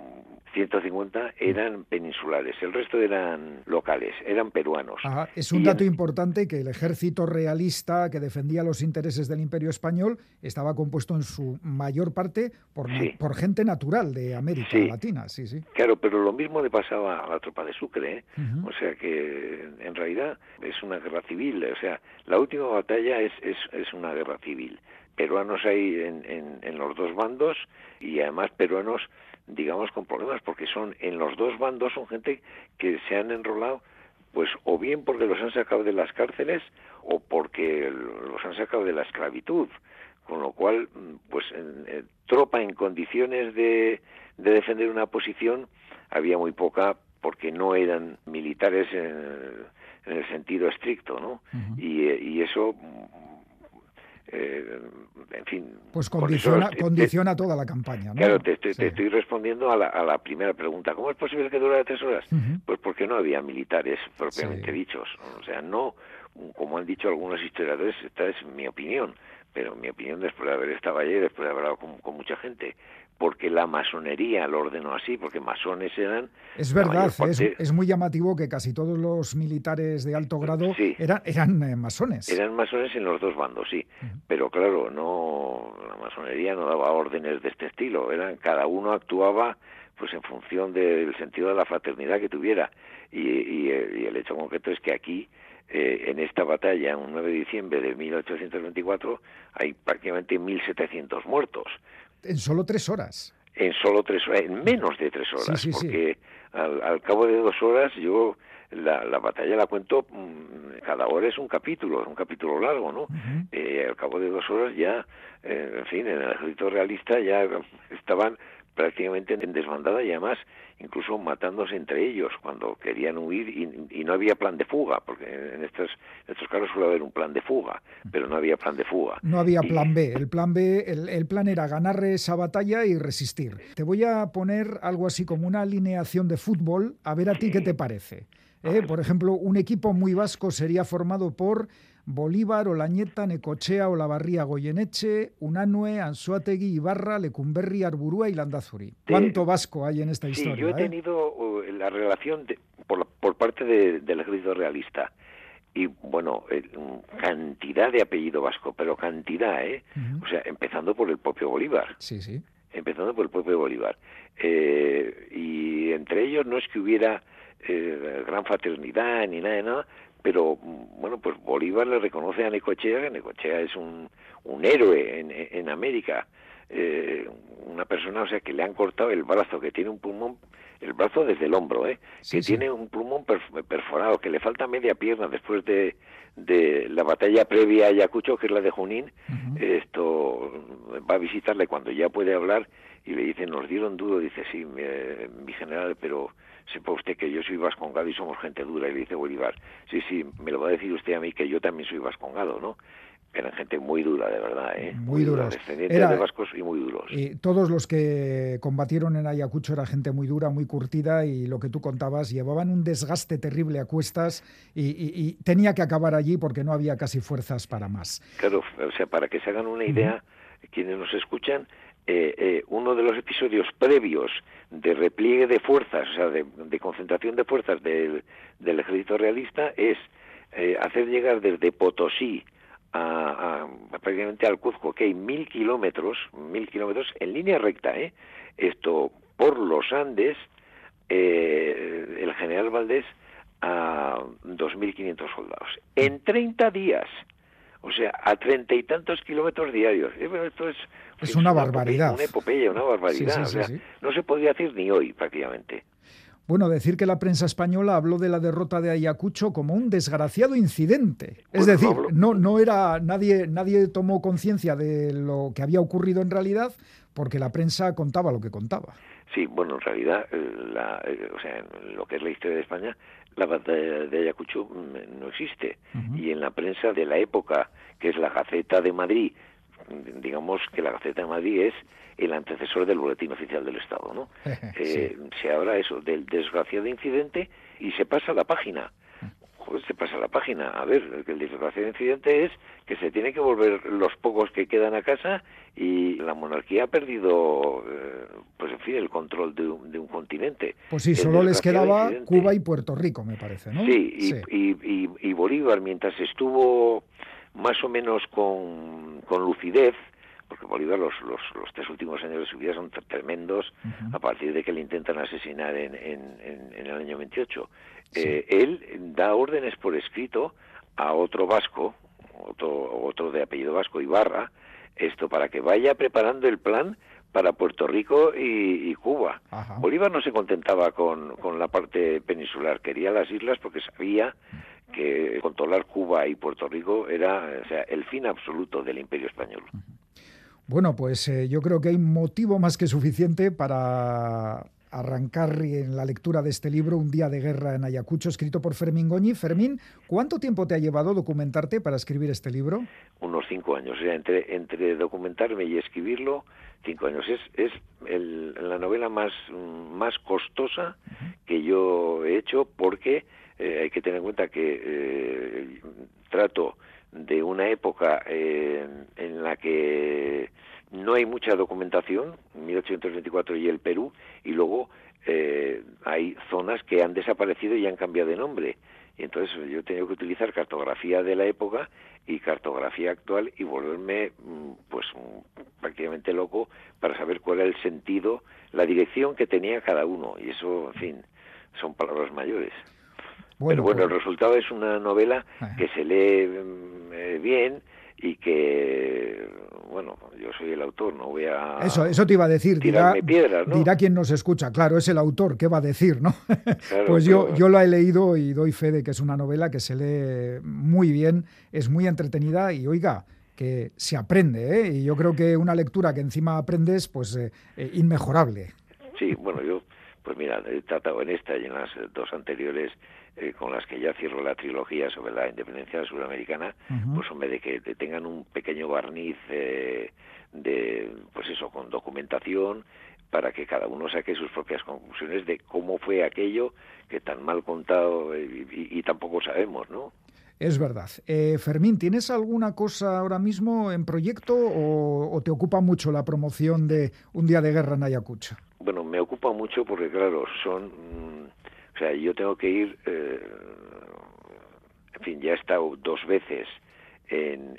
Speaker 6: 150 eran peninsulares, el resto eran locales, eran peruanos.
Speaker 2: Es un dato importante que el ejército realista que defendía los intereses del Imperio Español estaba compuesto en su mayor parte por, por gente natural de América Latina. Sí, sí.
Speaker 6: Claro, pero lo mismo le pasaba a la tropa de Sucre. ¿eh? O sea que en realidad es una guerra civil. O sea, la última batalla es, es, es una guerra civil. Peruanos hay en, en, en los dos bandos y además peruanos digamos, con problemas, porque son en los dos bandos son gente que se han enrolado, pues o bien porque los han sacado de las cárceles o porque los han sacado de la esclavitud, con lo cual, pues en, tropa en condiciones de, de defender una posición había muy poca porque no eran militares en, el sentido estricto, ¿no? y, y, eso eh, en fin.
Speaker 2: Pues condiciona, condiciona toda la campaña. ¿no?
Speaker 6: Claro, te, estoy respondiendo a la, primera pregunta. ¿Cómo es posible que durara tres horas? Pues porque no había militares propiamente dichos. O sea, no, como han dicho algunos historiadores, esta es mi opinión, pero mi opinión, después de haber estado allí, después de haber hablado con, mucha gente, porque la masonería lo ordenó así, porque masones eran...
Speaker 2: Es verdad, es, muy llamativo que casi todos los militares de alto grado eran, eran eh, masones.
Speaker 6: Eran masones en los dos bandos, sí, pero claro, no la masonería no daba órdenes de este estilo, eran cada uno actuaba pues en función del sentido de la fraternidad que tuviera. Y, el hecho concreto es que aquí eh, en esta batalla, un 9 de diciembre de 1824, hay prácticamente 1.700 muertos.
Speaker 2: En solo tres horas.
Speaker 6: En solo tres horas, en menos de tres horas, porque Al, cabo de dos horas yo la, la, batalla la cuento, mm, cada hora es un capítulo, es un capítulo largo, ¿no? Eh, al cabo de dos horas ya, eh, en fin, en el ejército realista ya estaban prácticamente en desbandada y además incluso matándose entre ellos cuando querían huir y, no había plan de fuga, porque en estos, estos casos suele haber un plan de fuga, pero no había plan de fuga.
Speaker 2: No había plan B, el plan B, el, plan era ganar esa batalla y resistir. Te voy a poner algo así como una alineación de fútbol, a ver a ti qué te parece. ¿eh? Por ejemplo, un equipo muy vasco sería formado por Bolívar, Olañeta, Necochea, Olavarría, Goyeneche, Unanue, Anzuategui, Ibarra, Lecumberri, Arburúa y Landazuri. ¿Cuánto vasco hay en esta historia?
Speaker 6: Sí, yo he
Speaker 2: eh?
Speaker 6: tenido uh, la relación por, por, parte del ejército realista y bueno, cantidad de apellido vasco, pero cantidad, ¿eh? O sea, empezando por el propio Bolívar.
Speaker 2: Sí, sí.
Speaker 6: Empezando por el propio Bolívar. Eh, y entre ellos no es que hubiera eh, gran fraternidad ni nada de nada, pero bueno, pues Bolívar le reconoce a Necochea que Necochea es un, un héroe en, en América, eh, una persona, o sea, que le han cortado el brazo, que tiene un pulmón, el brazo desde el hombro, ¿eh? que tiene un pulmón perforado, que le falta media pierna después de, de la batalla previa a Ayacucho, que es la de Junín, esto va a visitarle cuando ya puede hablar y le dice, nos dieron duro, dice, sí, mi general, pero sepa usted que yo soy vascongado y somos gente dura. Y le dice Bolívar, sí, sí, me lo va a decir usted a mí que yo también soy vascongado, ¿no? Eran gente muy dura, de verdad, ¿eh?
Speaker 2: Muy, duros.
Speaker 6: Descendientes de vascos y muy duros.
Speaker 2: Y todos los que combatieron en Ayacucho era gente muy dura, muy curtida y lo que tú contabas, llevaban un desgaste terrible a cuestas y, tenía que acabar allí porque no había casi fuerzas para más.
Speaker 6: Claro, o sea, para que se hagan una idea, quienes nos escuchan, eh, eh, uno de los episodios previos de repliegue de fuerzas, o sea, de, concentración de fuerzas del, ejército realista es eh, hacer llegar desde Potosí a, prácticamente al Cuzco, que hay mil kilómetros, mil kilómetros en línea recta, ¿eh? Esto por los Andes, el general Valdés a 2.500 soldados. En 30 días, o sea, a treinta y tantos kilómetros diarios. Esto es
Speaker 2: es una, barbaridad.
Speaker 6: Una epopeya, una barbaridad. no se podría decir ni hoy prácticamente.
Speaker 2: Bueno, decir que la prensa española habló de la derrota de Ayacucho como un desgraciado incidente. Es decir, no, no era nadie, nadie tomó conciencia de lo que había ocurrido en realidad porque la prensa contaba lo que contaba.
Speaker 6: Sí, bueno, en realidad, eh, la, eh, o sea, en lo que es la historia de España, la batalla de Ayacucho mm, no existe. Y en la prensa de la época, que es la Gaceta de Madrid, digamos que la Gaceta de Madrid es el antecesor del Boletín Oficial del Estado, ¿no? Eh, se habla eso del desgraciado incidente y se pasa la página. Se pasa la página. A ver, el desgraciado incidente es que se tiene que volver los pocos que quedan a casa y la monarquía ha perdido, eh, pues en fin, el control de un, continente.
Speaker 2: Pues sí, solo les quedaba Cuba y Puerto Rico, me parece, ¿no?
Speaker 6: Sí, y, y Bolívar, mientras estuvo más o menos con, con lucidez, porque Bolívar los, los, los, tres últimos años de su vida son tremendos a partir de que le intentan asesinar en, en, en, el año 28. Eh, él da órdenes por escrito a otro vasco, otro, otro de apellido vasco, Ibarra, esto para que vaya preparando el plan para Puerto Rico y, Cuba. Bolívar no se contentaba con, con la parte peninsular, quería las islas porque sabía que controlar Cuba y Puerto Rico era o sea, el fin absoluto del imperio español.
Speaker 2: Bueno, pues eh, yo creo que hay motivo más que suficiente para arrancar en la lectura de este libro, Un día de guerra en Ayacucho, escrito por Fermín Goñi. Fermín, ¿cuánto tiempo te ha llevado documentarte para escribir este libro?
Speaker 6: Unos cinco años. O sea, entre, entre documentarme y escribirlo, cinco años. Es, es la novela más, más costosa que yo he hecho porque eh, hay que tener en cuenta que eh, trato de una época eh, en la que no hay mucha documentación, 1824 y el Perú, y luego eh, hay zonas que han desaparecido y han cambiado de nombre. Y entonces yo he tenido que utilizar cartografía de la época y cartografía actual y volverme mm, pues mm, prácticamente loco para saber cuál era el sentido, la dirección que tenía cada uno. Y eso, en fin, son palabras mayores. Pero bueno, el pues resultado es una novela que se lee mm, eh, bien y que, bueno, yo soy el autor, no voy a...
Speaker 2: Eso, eso te iba a decir,
Speaker 6: dirá,
Speaker 2: dirá quien nos escucha, claro, es el autor, ¿qué va a decir, no? pues yo, yo lo he leído y doy fe de que es una novela que se lee muy bien, es muy entretenida y, oiga, que se aprende, ¿eh? Y yo creo que una lectura que encima aprendes, pues eh, eh, inmejorable.
Speaker 6: Sí, bueno, yo, pues mira, he tratado en esta y en las dos anteriores eh, con las que ya cierro la trilogía sobre la independencia sudamericana, pues hombre, de que tengan un pequeño barniz eh, de, pues eso, con documentación, para que cada uno saque sus propias conclusiones de cómo fue aquello que tan mal contado eh, y, tampoco sabemos, ¿no?
Speaker 2: Es verdad. Fermín, ¿tienes alguna cosa ahora mismo en proyecto o, te ocupa mucho la promoción de Un Día de Guerra en Ayacucho?
Speaker 6: Bueno, me ocupa mucho porque, claro, son mm, o sea, yo tengo que ir, eh, en fin, ya he estado dos veces en,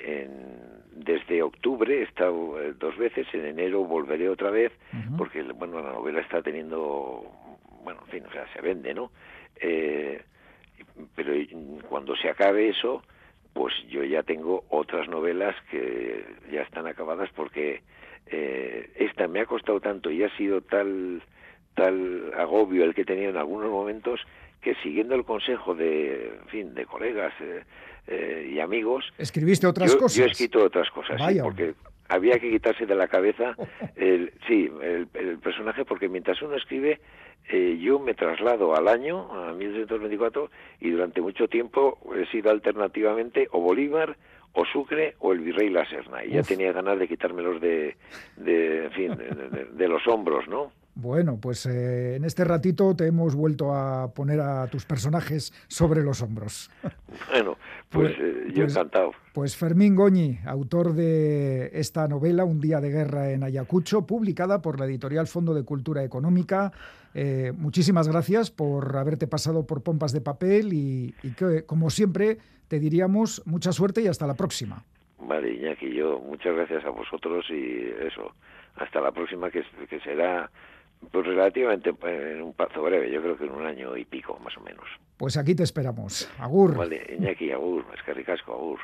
Speaker 6: desde octubre he estado eh, dos veces, en enero volveré otra vez, porque bueno la novela está teniendo, bueno, en fin, o sea, se vende, ¿no? Eh, pero cuando se acabe eso, pues yo ya tengo otras novelas que ya están acabadas porque esta me ha costado tanto y ha sido tal tal agobio el que he tenido en algunos momentos que siguiendo el consejo de, en fin, de colegas eh, eh, y amigos...
Speaker 2: ¿Escribiste otras cosas?
Speaker 6: Yo he escrito otras cosas, sí, porque había que quitarse de la cabeza el, sí, el, personaje, porque mientras uno escribe, eh, yo me traslado al año, a 1824, y durante mucho tiempo he sido alternativamente o Bolívar, o Sucre o el virrey La Serna. Y ya tenía ganas de quitármelos de, de en fin, de los hombros, ¿no?
Speaker 2: Bueno, pues eh, en este ratito te hemos vuelto a poner a tus personajes sobre los hombros.
Speaker 6: Bueno, pues, pues eh, yo pues, encantado.
Speaker 2: Pues Fermín Goñi, autor de esta novela, Un día de guerra en Ayacucho, publicada por la editorial Fondo de Cultura Económica. Eh, muchísimas gracias por haberte pasado por pompas de papel y, que, como siempre, te diríamos mucha suerte y hasta la próxima.
Speaker 6: Vale, Iñaki, yo muchas gracias a vosotros y eso, hasta la próxima que, que será pues relativamente en un plazo breve, yo creo que en un año y pico, más o menos.
Speaker 2: Pues aquí te esperamos. Agur.
Speaker 6: Vale, Iñaki, agur, es que ricasco, agur.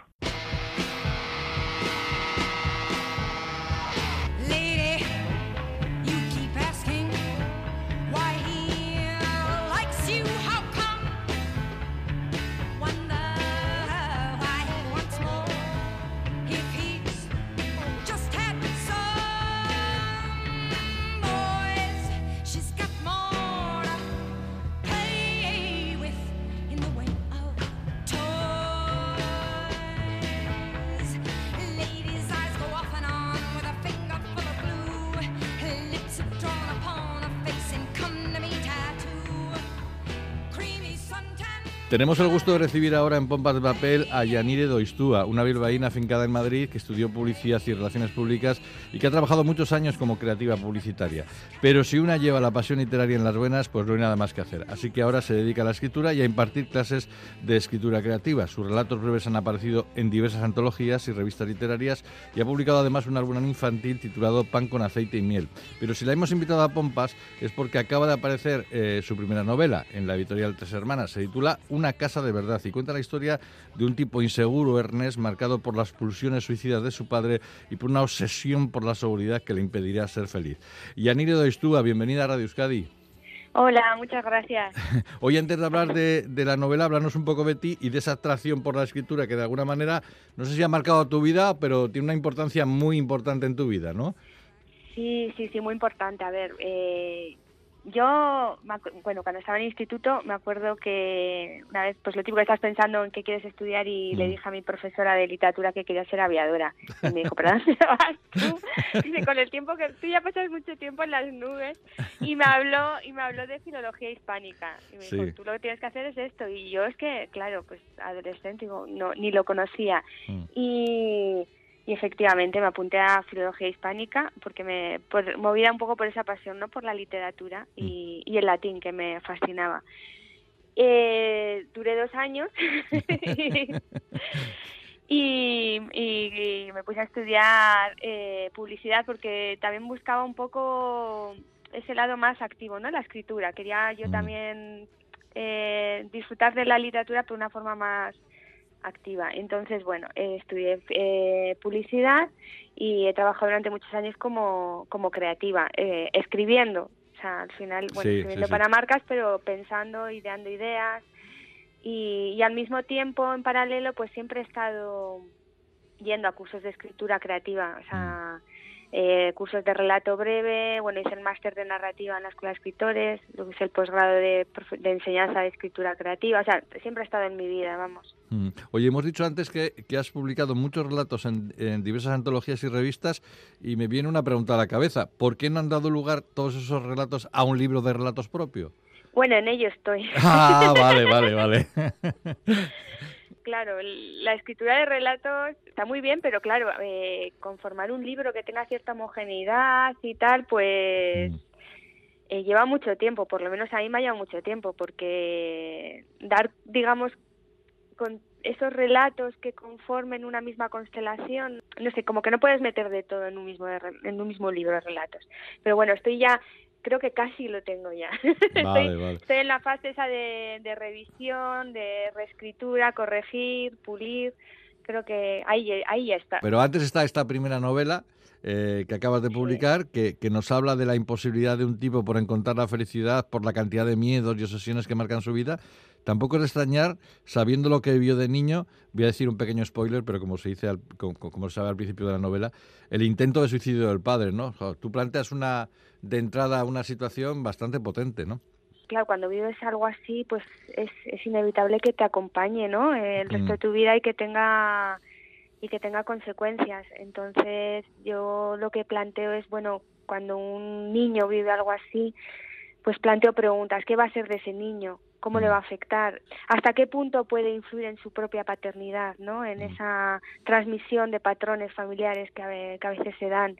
Speaker 7: Tenemos el gusto de recibir ahora en Pompas de Papel a Yanire Doistúa, una bilbaína afincada en Madrid que estudió publicidad y relaciones públicas y que ha trabajado muchos años como creativa publicitaria. Pero si una lleva la pasión literaria en las buenas, pues no hay nada más que hacer. Así que ahora se dedica a la escritura y a impartir clases de escritura creativa. Sus relatos breves han aparecido en diversas antologías y revistas literarias y ha publicado además un álbum infantil titulado Pan con aceite y miel. Pero si la hemos invitado a Pompas es porque acaba de aparecer eh, su primera novela en la editorial Tres Hermanas. Se titula una casa de verdad y cuenta la historia de un tipo inseguro, Ernest, marcado por las pulsiones suicidas de su padre y por una obsesión por la seguridad que le impediría ser feliz. Y Anire Doistúa, bienvenida a Radio Euskadi.
Speaker 8: Hola, muchas gracias.
Speaker 7: Hoy antes de hablar de, la novela, hablarnos un poco de ti y de esa atracción por la escritura que de alguna manera, no sé si ha marcado tu vida, pero tiene una importancia muy importante en tu vida, ¿no?
Speaker 8: Sí, sí, sí, muy importante. A ver, eh, yo, bueno, cuando estaba en el instituto, me acuerdo que una vez, pues lo típico que estás pensando en qué quieres estudiar y le mm. dije a mi profesora de literatura que quería ser aviadora. Y me dijo, ¿pero dónde vas tú? Dice, con el tiempo que tú ya pasas mucho tiempo en las nubes. Y me habló, y me habló de filología hispánica. Y me dijo, tú lo que tienes que hacer es esto. Y yo es que, claro, pues adolescente, digo, no, ni lo conocía. Mm. Y y efectivamente me apunté a filología hispánica porque me movía un poco por esa pasión, ¿no? Por la literatura y, mm. y el latín que me fascinaba. Eh, duré dos años y, y, me puse a estudiar eh, publicidad porque también buscaba un poco ese lado más activo, ¿no? La escritura. Quería yo mm. también eh, disfrutar de la literatura por una forma más activa. Entonces, bueno, eh, estudié eh, publicidad y he trabajado durante muchos años como, como creativa, eh, escribiendo. O sea, al final, bueno, escribiendo para marcas, pero pensando, ideando ideas. Y, y al mismo tiempo, en paralelo, pues siempre he estado yendo a cursos de escritura creativa. O sea, mm eh, cursos de relato breve, bueno, hice el máster de narrativa en la Escuela de Escritores, luego hice el posgrado de, enseñanza de escritura creativa, o sea, siempre ha estado en mi vida, vamos.
Speaker 7: Mm. Oye, hemos dicho antes que, que has publicado muchos relatos en, diversas antologías y revistas y me viene una pregunta a la cabeza, ¿por qué no han dado lugar todos esos relatos a un libro de relatos propio?
Speaker 8: Bueno, en ello estoy.
Speaker 7: Ah, vale, vale, vale.
Speaker 8: claro, la escritura de relatos está muy bien, pero claro, eh, conformar un libro que tenga cierta homogeneidad y tal, pues mm. eh, lleva mucho tiempo, por lo menos a mí me ha llevado mucho tiempo, porque dar, digamos, con esos relatos que conformen una misma constelación, no sé, como que no puedes meter de todo en un mismo en un mismo libro de relatos. Pero bueno, estoy ya creo que casi lo tengo ya. estoy, en la fase esa de, de, revisión, de reescritura, corregir, pulir. Creo que ahí, ahí ya está.
Speaker 7: Pero antes está esta primera novela eh, que acabas de publicar, que, que, nos habla de la imposibilidad de un tipo por encontrar la felicidad por la cantidad de miedos y obsesiones que marcan su vida. Tampoco es de extrañar, sabiendo lo que vivió de niño, voy a decir un pequeño spoiler, pero como se dice, al, como, se sabe al principio de la novela, el intento de suicidio del padre, ¿no? tú planteas una de entrada una situación bastante potente, ¿no?
Speaker 8: Claro, cuando vives algo así, pues es, es inevitable que te acompañe, ¿no? El resto de tu vida y que tenga y que tenga consecuencias. Entonces, yo lo que planteo es, bueno, cuando un niño vive algo así, pues planteo preguntas, ¿qué va a ser de ese niño? ¿Cómo le va a afectar? ¿Hasta qué punto puede influir en su propia paternidad, ¿no? En esa transmisión de patrones familiares que a, que a veces se dan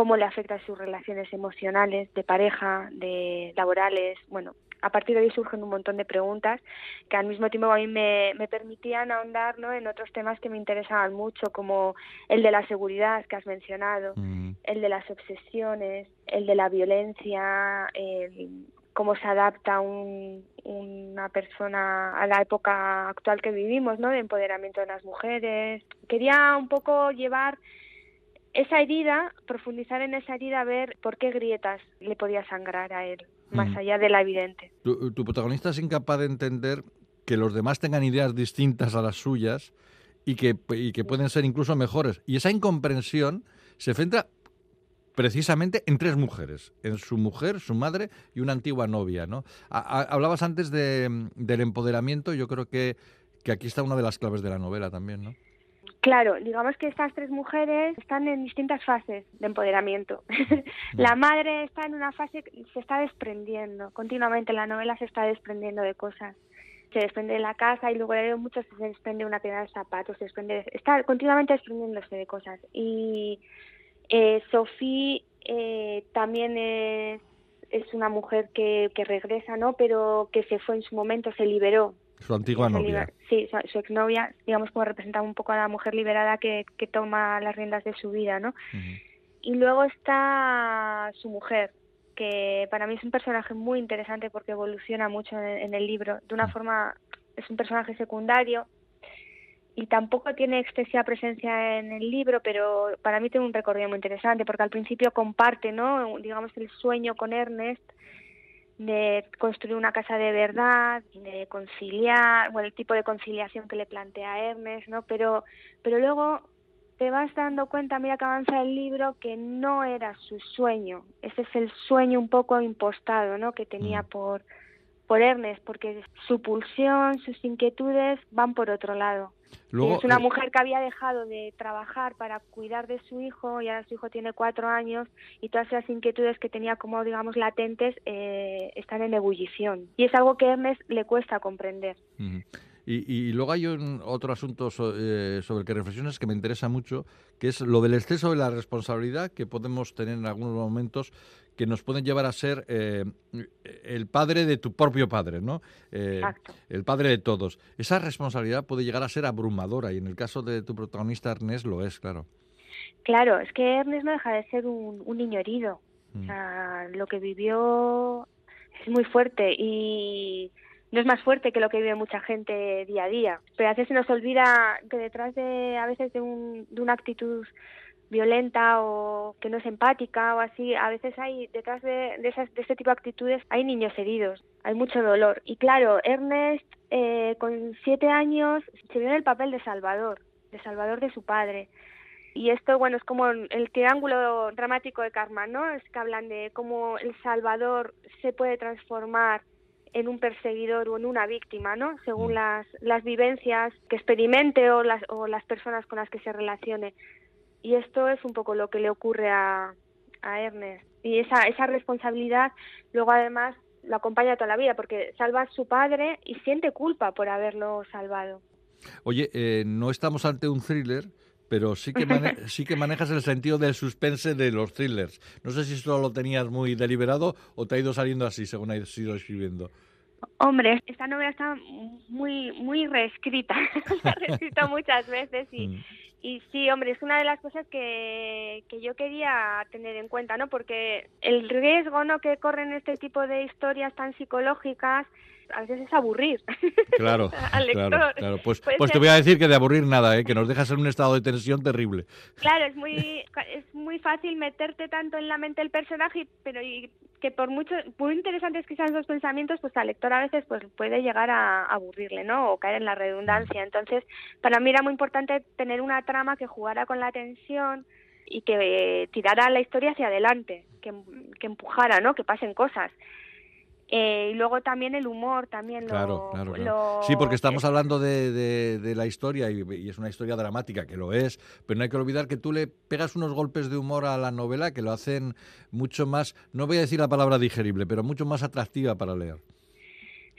Speaker 8: cómo le afecta a sus relaciones emocionales, de pareja, de laborales, bueno, a partir de ahí surgen un montón de preguntas que al mismo tiempo a mí me, me permitían ahondar ¿no? en otros temas que me interesaban mucho, como el de la seguridad que has mencionado, mm. el de las obsesiones, el de la violencia, cómo se adapta un, una persona a la época actual que vivimos, ¿no? de empoderamiento de las mujeres. Quería un poco llevar esa herida, profundizar en esa herida, ver por qué grietas le podía sangrar a él más allá de la evidente.
Speaker 7: Tu, protagonista es incapaz de entender que los demás tengan ideas distintas a las suyas y que, y que pueden ser incluso mejores. Y esa incomprensión se centra precisamente en tres mujeres, en su mujer, su madre y una antigua novia. ¿no? hablabas antes de, del empoderamiento, yo creo que, que aquí está una de las claves de la novela también, ¿no?
Speaker 8: Claro, digamos que estas tres mujeres están en distintas fases de empoderamiento. la madre está en una fase que se está desprendiendo, continuamente la novela se está desprendiendo de cosas. Se desprende de la casa y luego de mucho se desprende una piedra de zapatos, se desprende, está continuamente desprendiéndose de cosas. Y eh, Sofía eh, también es, es una mujer que, que regresa, ¿no? Pero que se fue en su momento, se liberó
Speaker 7: su antigua novia.
Speaker 8: Sí, su, exnovia, digamos, como representa un poco a la mujer liberada que, que toma las riendas de su vida, ¿no? Y luego está su mujer, que para mí es un personaje muy interesante porque evoluciona mucho en, el libro. De una forma, es un personaje secundario y tampoco tiene excesiva presencia en el libro, pero para mí tiene un recorrido muy interesante porque al principio comparte, ¿no? Digamos, el sueño con Ernest de construir una casa de verdad, de conciliar, bueno, el tipo de conciliación que le plantea Hermes, ¿no? Pero, pero luego te vas dando cuenta, mira que avanza el libro, que no era su sueño. Ese es el sueño un poco impostado, ¿no? Que tenía mm. por, por Ernest, porque su pulsión, sus inquietudes van por otro lado. es una mujer que había dejado de trabajar para cuidar de su hijo y ahora su hijo tiene cuatro años y todas esas inquietudes que tenía como digamos latentes eh, están en ebullición y es algo que a Ernest le cuesta comprender.
Speaker 7: Y, luego hay otro asunto eh, sobre el que reflexiones que me interesa mucho, que es lo del exceso de la responsabilidad que podemos tener en algunos momentos que nos pueden llevar a ser eh, el padre de tu propio padre, ¿no?
Speaker 8: Eh,
Speaker 7: el padre de todos. Esa responsabilidad puede llegar a ser abrumadora y en el caso de tu protagonista Ernest lo es, claro.
Speaker 8: Claro, es que Ernest no deja de ser un, niño herido. O mm. sea, lo que vivió es muy fuerte y no es más fuerte que lo que vive mucha gente día a día. Pero a veces se nos olvida que detrás de, a veces, de, un, de una actitud violenta o que no es empática o así, a veces hay detrás de, esas, de este tipo de actitudes hay niños heridos, hay mucho dolor. Y claro, Ernest eh, con siete años se vio en el papel de Salvador, de Salvador de su padre. Y esto, bueno, es como el triángulo dramático de Karma, ¿no? Es que hablan de cómo el Salvador se puede transformar en un perseguidor o en una víctima, ¿no? Según mm. las, las vivencias que experimente o las, o las personas con las que se relacione. Y esto es un poco lo que le ocurre a, a Ernest. Y esa, esa responsabilidad luego además lo acompaña toda la vida porque salva a su padre y siente culpa por haberlo salvado.
Speaker 7: Oye, eh, no estamos ante un thriller, pero sí que, sí que manejas el sentido del suspense de los thrillers. No sé si esto lo tenías muy deliberado o te ha ido saliendo así según has ido escribiendo.
Speaker 8: Hombre, esta novela está muy muy reescrita, ha reescrito muchas veces y, mm. y sí, hombre, es una de las cosas que, que yo quería tener en cuenta, ¿no? Porque el riesgo, ¿no? Que corren este tipo de historias tan psicológicas a veces es aburrir
Speaker 7: claro, al lector. Claro, Pues, pues te voy a decir que de aburrir nada, ¿eh? que nos dejas en un estado de tensión terrible.
Speaker 8: Claro, es muy, es muy fácil meterte tanto en la mente del personaje, pero y que por mucho, muy interesantes que sean esos pensamientos, pues al lector a veces pues puede llegar a aburrirle, ¿no? O caer en la redundancia. Entonces, para mí era muy importante tener una trama que jugara con la tensión y que tirara la historia hacia adelante, que, que empujara, ¿no? Que pasen cosas. Eh, y luego también el humor, también
Speaker 7: lo, claro, Sí, porque estamos hablando de, de, la historia y, es una historia dramática, que lo es, pero no hay que olvidar que tú le pegas unos golpes de humor a la novela que lo hacen mucho más, no voy a decir la palabra digerible, pero mucho más atractiva para leer.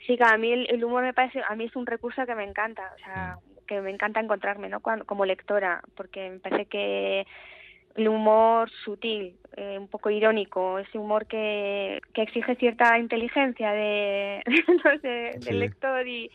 Speaker 8: Sí, que a mí el, humor me parece, a mí es un recurso que me encanta, o sea, mm. que me encanta encontrarme, ¿no? como lectora, porque me parece que el humor sutil, eh, un poco irónico, ese humor que, que exige cierta inteligencia de, del lector y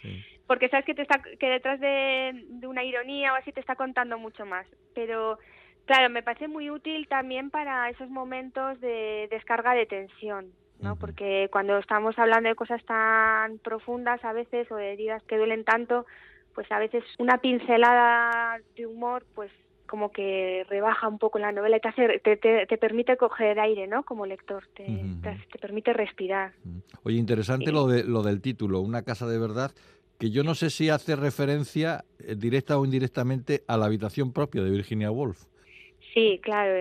Speaker 8: porque sabes que te está que detrás de, de, una ironía o así te está contando mucho más, pero claro, me parece muy útil también para esos momentos de descarga de tensión, ¿no? Porque cuando estamos hablando de cosas tan profundas a veces o de heridas que duelen tanto, pues a veces una pincelada de humor pues como que rebaja un poco la novela y te, hace, te, te, permite coger aire, ¿no? Como lector, te, te permite respirar.
Speaker 7: Oye, interesante lo, de, lo del título, Una casa de verdad, que yo no sé si hace referencia eh, directa o indirectamente a la habitación propia de Virginia Woolf.
Speaker 8: Sí, claro,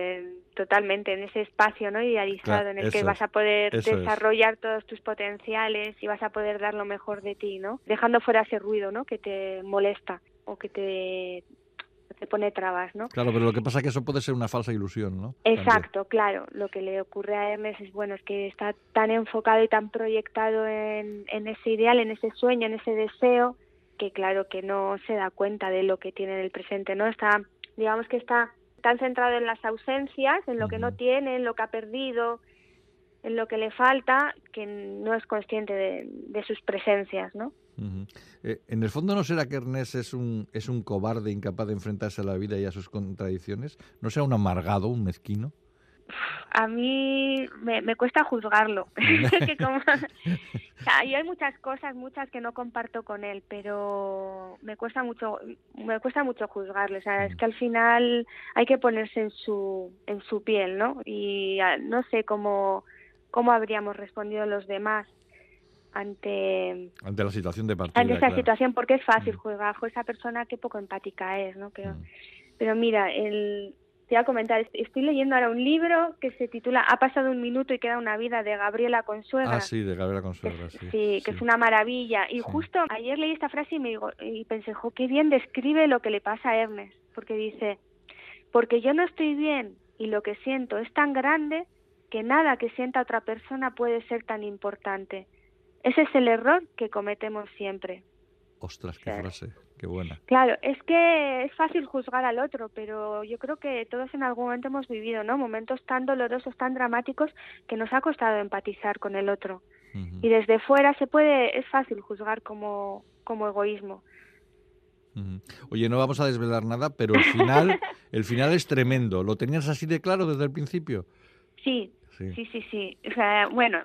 Speaker 8: totalmente, en ese espacio ¿no? idealizado en el que vas a poder desarrollar todos tus potenciales y vas a poder dar lo mejor de ti, ¿no? Dejando fuera ese ruido, ¿no? Que te molesta o que te te pone trabas, ¿no?
Speaker 7: Claro, pero lo que pasa es que eso puede ser una falsa ilusión, ¿no?
Speaker 8: Exacto, claro. Lo que le ocurre a Hermes es, bueno, es que está tan enfocado y tan proyectado en, en ese ideal, en ese sueño, en ese deseo, que claro que no se da cuenta de lo que tiene en el presente, ¿no? Está, digamos que está tan centrado en las ausencias, en lo que no tiene, en lo que ha perdido, en lo que le falta, que no es consciente de, de sus presencias, ¿no?
Speaker 7: Eh, en el fondo, ¿no será que Ernest es un, es un cobarde incapaz de enfrentarse a la vida y a sus contradicciones? ¿No será un amargado, un mezquino?
Speaker 8: A mí me, cuesta juzgarlo. y hay muchas cosas, muchas que no comparto con él, pero me cuesta mucho, me cuesta mucho juzgarlo. O sea, es mm. que al final hay que ponerse en su, en su piel, ¿no? Y ah, no sé cómo, cómo habríamos respondido los demás ante
Speaker 7: ante la situación de partida
Speaker 8: ante esa situación porque es fácil mm. jugar esa persona que poco empática es no pero mm. Pero mira, el, te voy a comentar, estoy leyendo ahora un libro que se titula Ha pasado un minuto y queda una vida de Gabriela Consuegra.
Speaker 7: Ah, sí, de Gabriela Consuegra,
Speaker 8: sí. Sí, que es una maravilla. Y justo ayer leí esta frase y, me digo, y pensé, jo, qué bien describe lo que le pasa a Ernest, porque dice, porque yo no estoy bien y lo que siento es tan grande que nada que sienta otra persona puede ser tan importante. Ese es el error que cometemos siempre.
Speaker 7: Ostras, qué frase. Qué buena.
Speaker 8: Claro, es que es fácil juzgar al otro, pero yo creo que todos en algún momento hemos vivido, ¿no? Momentos tan dolorosos, tan dramáticos que nos ha costado empatizar con el otro. Y desde fuera se puede, es fácil juzgar como, como egoísmo.
Speaker 7: Oye, no vamos a desvelar nada, pero el final, el final es tremendo. ¿Lo tenías así de claro desde el principio?
Speaker 8: Sí, Sí. sí, sí, O sea, bueno,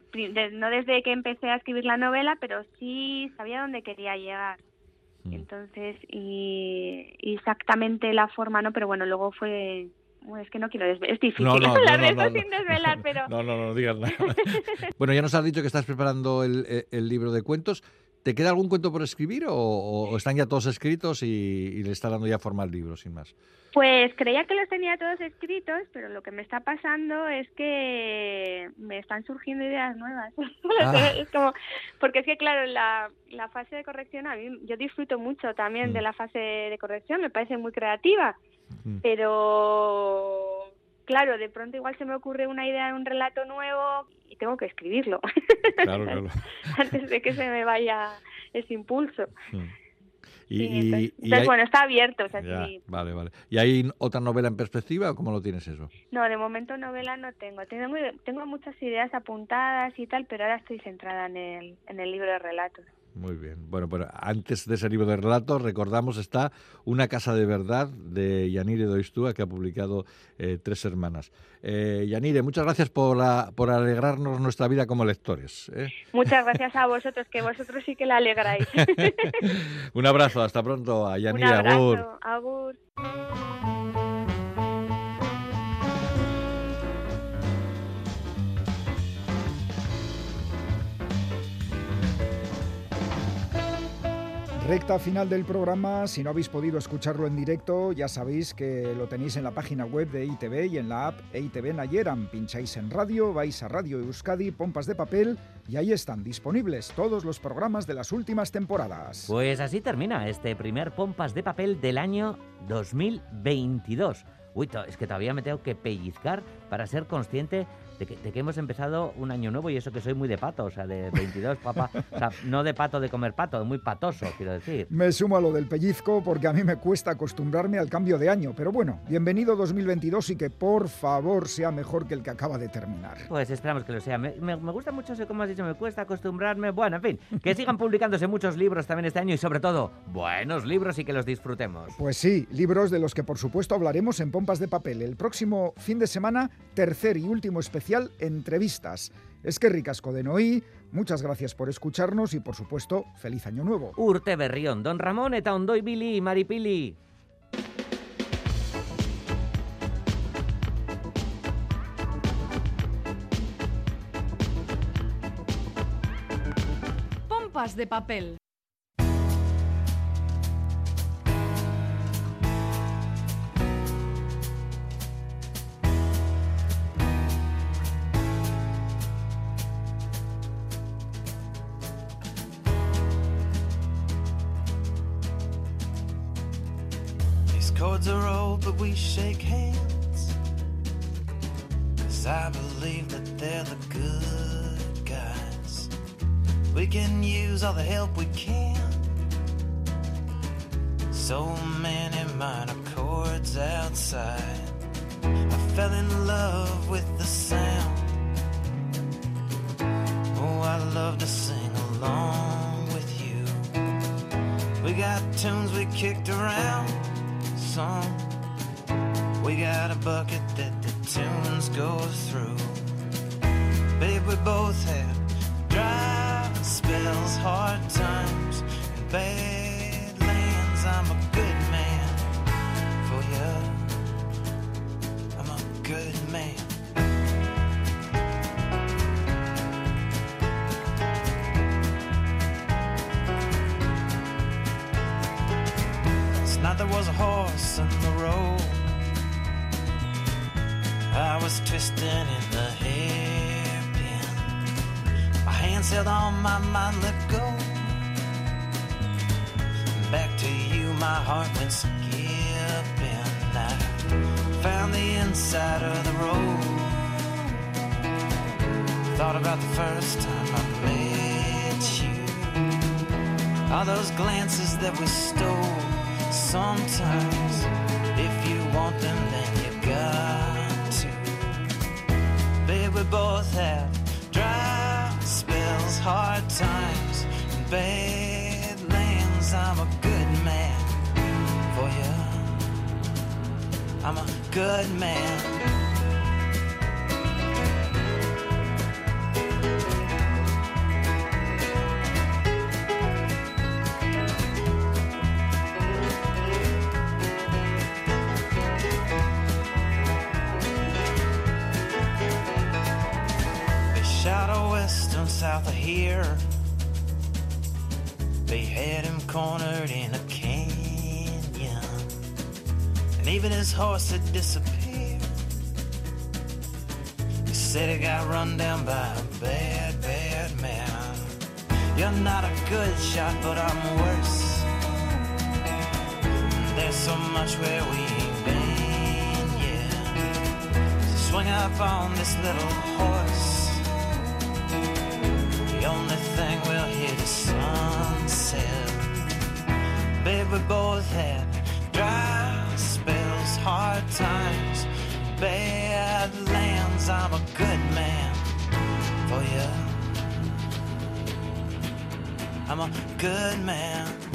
Speaker 8: no desde que empecé a escribir la novela, pero sí sabía dónde quería llegar. Mm. Entonces, y, exactamente la forma, ¿no? Pero bueno, luego fue... es que no quiero desvelar, es difícil hablar de esto sin desvelar, pero...
Speaker 7: No, no, no, digas nada. bueno, ya nos has dicho que estás preparando el, el libro de cuentos. ¿Te queda algún cuento por escribir o, están ya todos escritos y, le está dando ya forma al libro, sin más?
Speaker 8: Pues creía que los tenía todos escritos, pero lo que me está pasando es que me están surgiendo ideas nuevas. Ah. es como, porque es que, claro, la, la fase de corrección, a mí, yo disfruto mucho también de mm. la fase de corrección, me parece muy creativa, pero claro, de pronto igual se me ocurre una idea de un relato nuevo y tengo que escribirlo. Claro, claro. Antes de que se me vaya ese impulso. Hmm. Y, entonces, bueno, está abierto.
Speaker 7: Vale, vale. ¿Y hay otra novela en perspectiva o cómo lo tienes eso?
Speaker 8: No, de momento novela no tengo. Tengo, tengo muchas ideas apuntadas y tal, pero ahora estoy centrada en el, en el libro de relatos.
Speaker 7: Muy bien. Bueno, pero antes de ese libro de relatos, recordamos, está Una casa de verdad de Yanire Doistúa, que ha publicado eh, Tres Hermanas. Eh, Yanire, muchas gracias por, por alegrarnos nuestra vida como lectores. ¿eh?
Speaker 8: Muchas gracias a vosotros, que vosotros sí que la alegráis.
Speaker 7: Un abrazo, hasta pronto a Yanire. Un
Speaker 8: abrazo, agur.
Speaker 2: Recta final del programa, si no habéis podido escucharlo en directo, ya sabéis que lo tenéis en la página web de EITV y en la app EITV Nayeran. Pincháis en radio, vais a Radio Euskadi, Pompas de Papel y ahí están disponibles todos los programas de las últimas temporadas.
Speaker 3: Pues así termina este primer Pompas de Papel del año 2022. Uy, es que todavía me tengo que pellizcar para ser consciente de que, hemos empezado un año nuevo y eso que soy muy de pato, o sea, de 22, papá. O sea, no de pato de comer pato, muy patoso, quiero decir.
Speaker 2: Me sumo a lo del pellizco porque a mí me cuesta acostumbrarme al cambio de año. Pero bueno, bienvenido 2022 y que por favor sea mejor que el que acaba de terminar.
Speaker 3: Pues esperamos que lo sea. Me, gusta mucho eso, como has dicho, me cuesta acostumbrarme. Bueno, en fin, que sigan publicándose muchos libros también este año y sobre todo buenos libros y que los disfrutemos.
Speaker 2: Pues sí, libros de los que por supuesto hablaremos en Pompas de Papel. El próximo fin de semana, tercer y último especial Entrevistas. Es que ricasco de Noí, muchas gracias por escucharnos y por supuesto, feliz año nuevo.
Speaker 3: Urte berrión, don Ramón eta ondoy Billy, maripili.
Speaker 9: Pompas de papel. Are old, but we shake hands. Cause I believe that they're the good guys. We can use all the help we can. So many minor chords outside. I fell in love with the sound. Oh, I love to sing along with you. We got tunes we kicked around song. We got a bucket that the tunes go through. Babe, we both had dry spells, hard times, and bad was a horse in the road. I was twisting in the hairpin. My hands held on, my mind let go. Back to you, my heart went skipping. I found the inside of the road. Thought about the first time I met you. All those glances that we stole. Sometimes, if you want them, then you got to. Babe, we both have dry spells, hard times, and bad lands. I'm a good man for you. I'm a good man. South of here. They had him cornered in a canyon. And even his horse had disappeared. They said he got run down by a bad, bad man. You're not a good shot, but I'm worse. There's so much where we ain't been, yeah. So swing up on this little horse. Is sunset. We both had dry spells, hard times, bad lands. I'm a good man for you. I'm a good man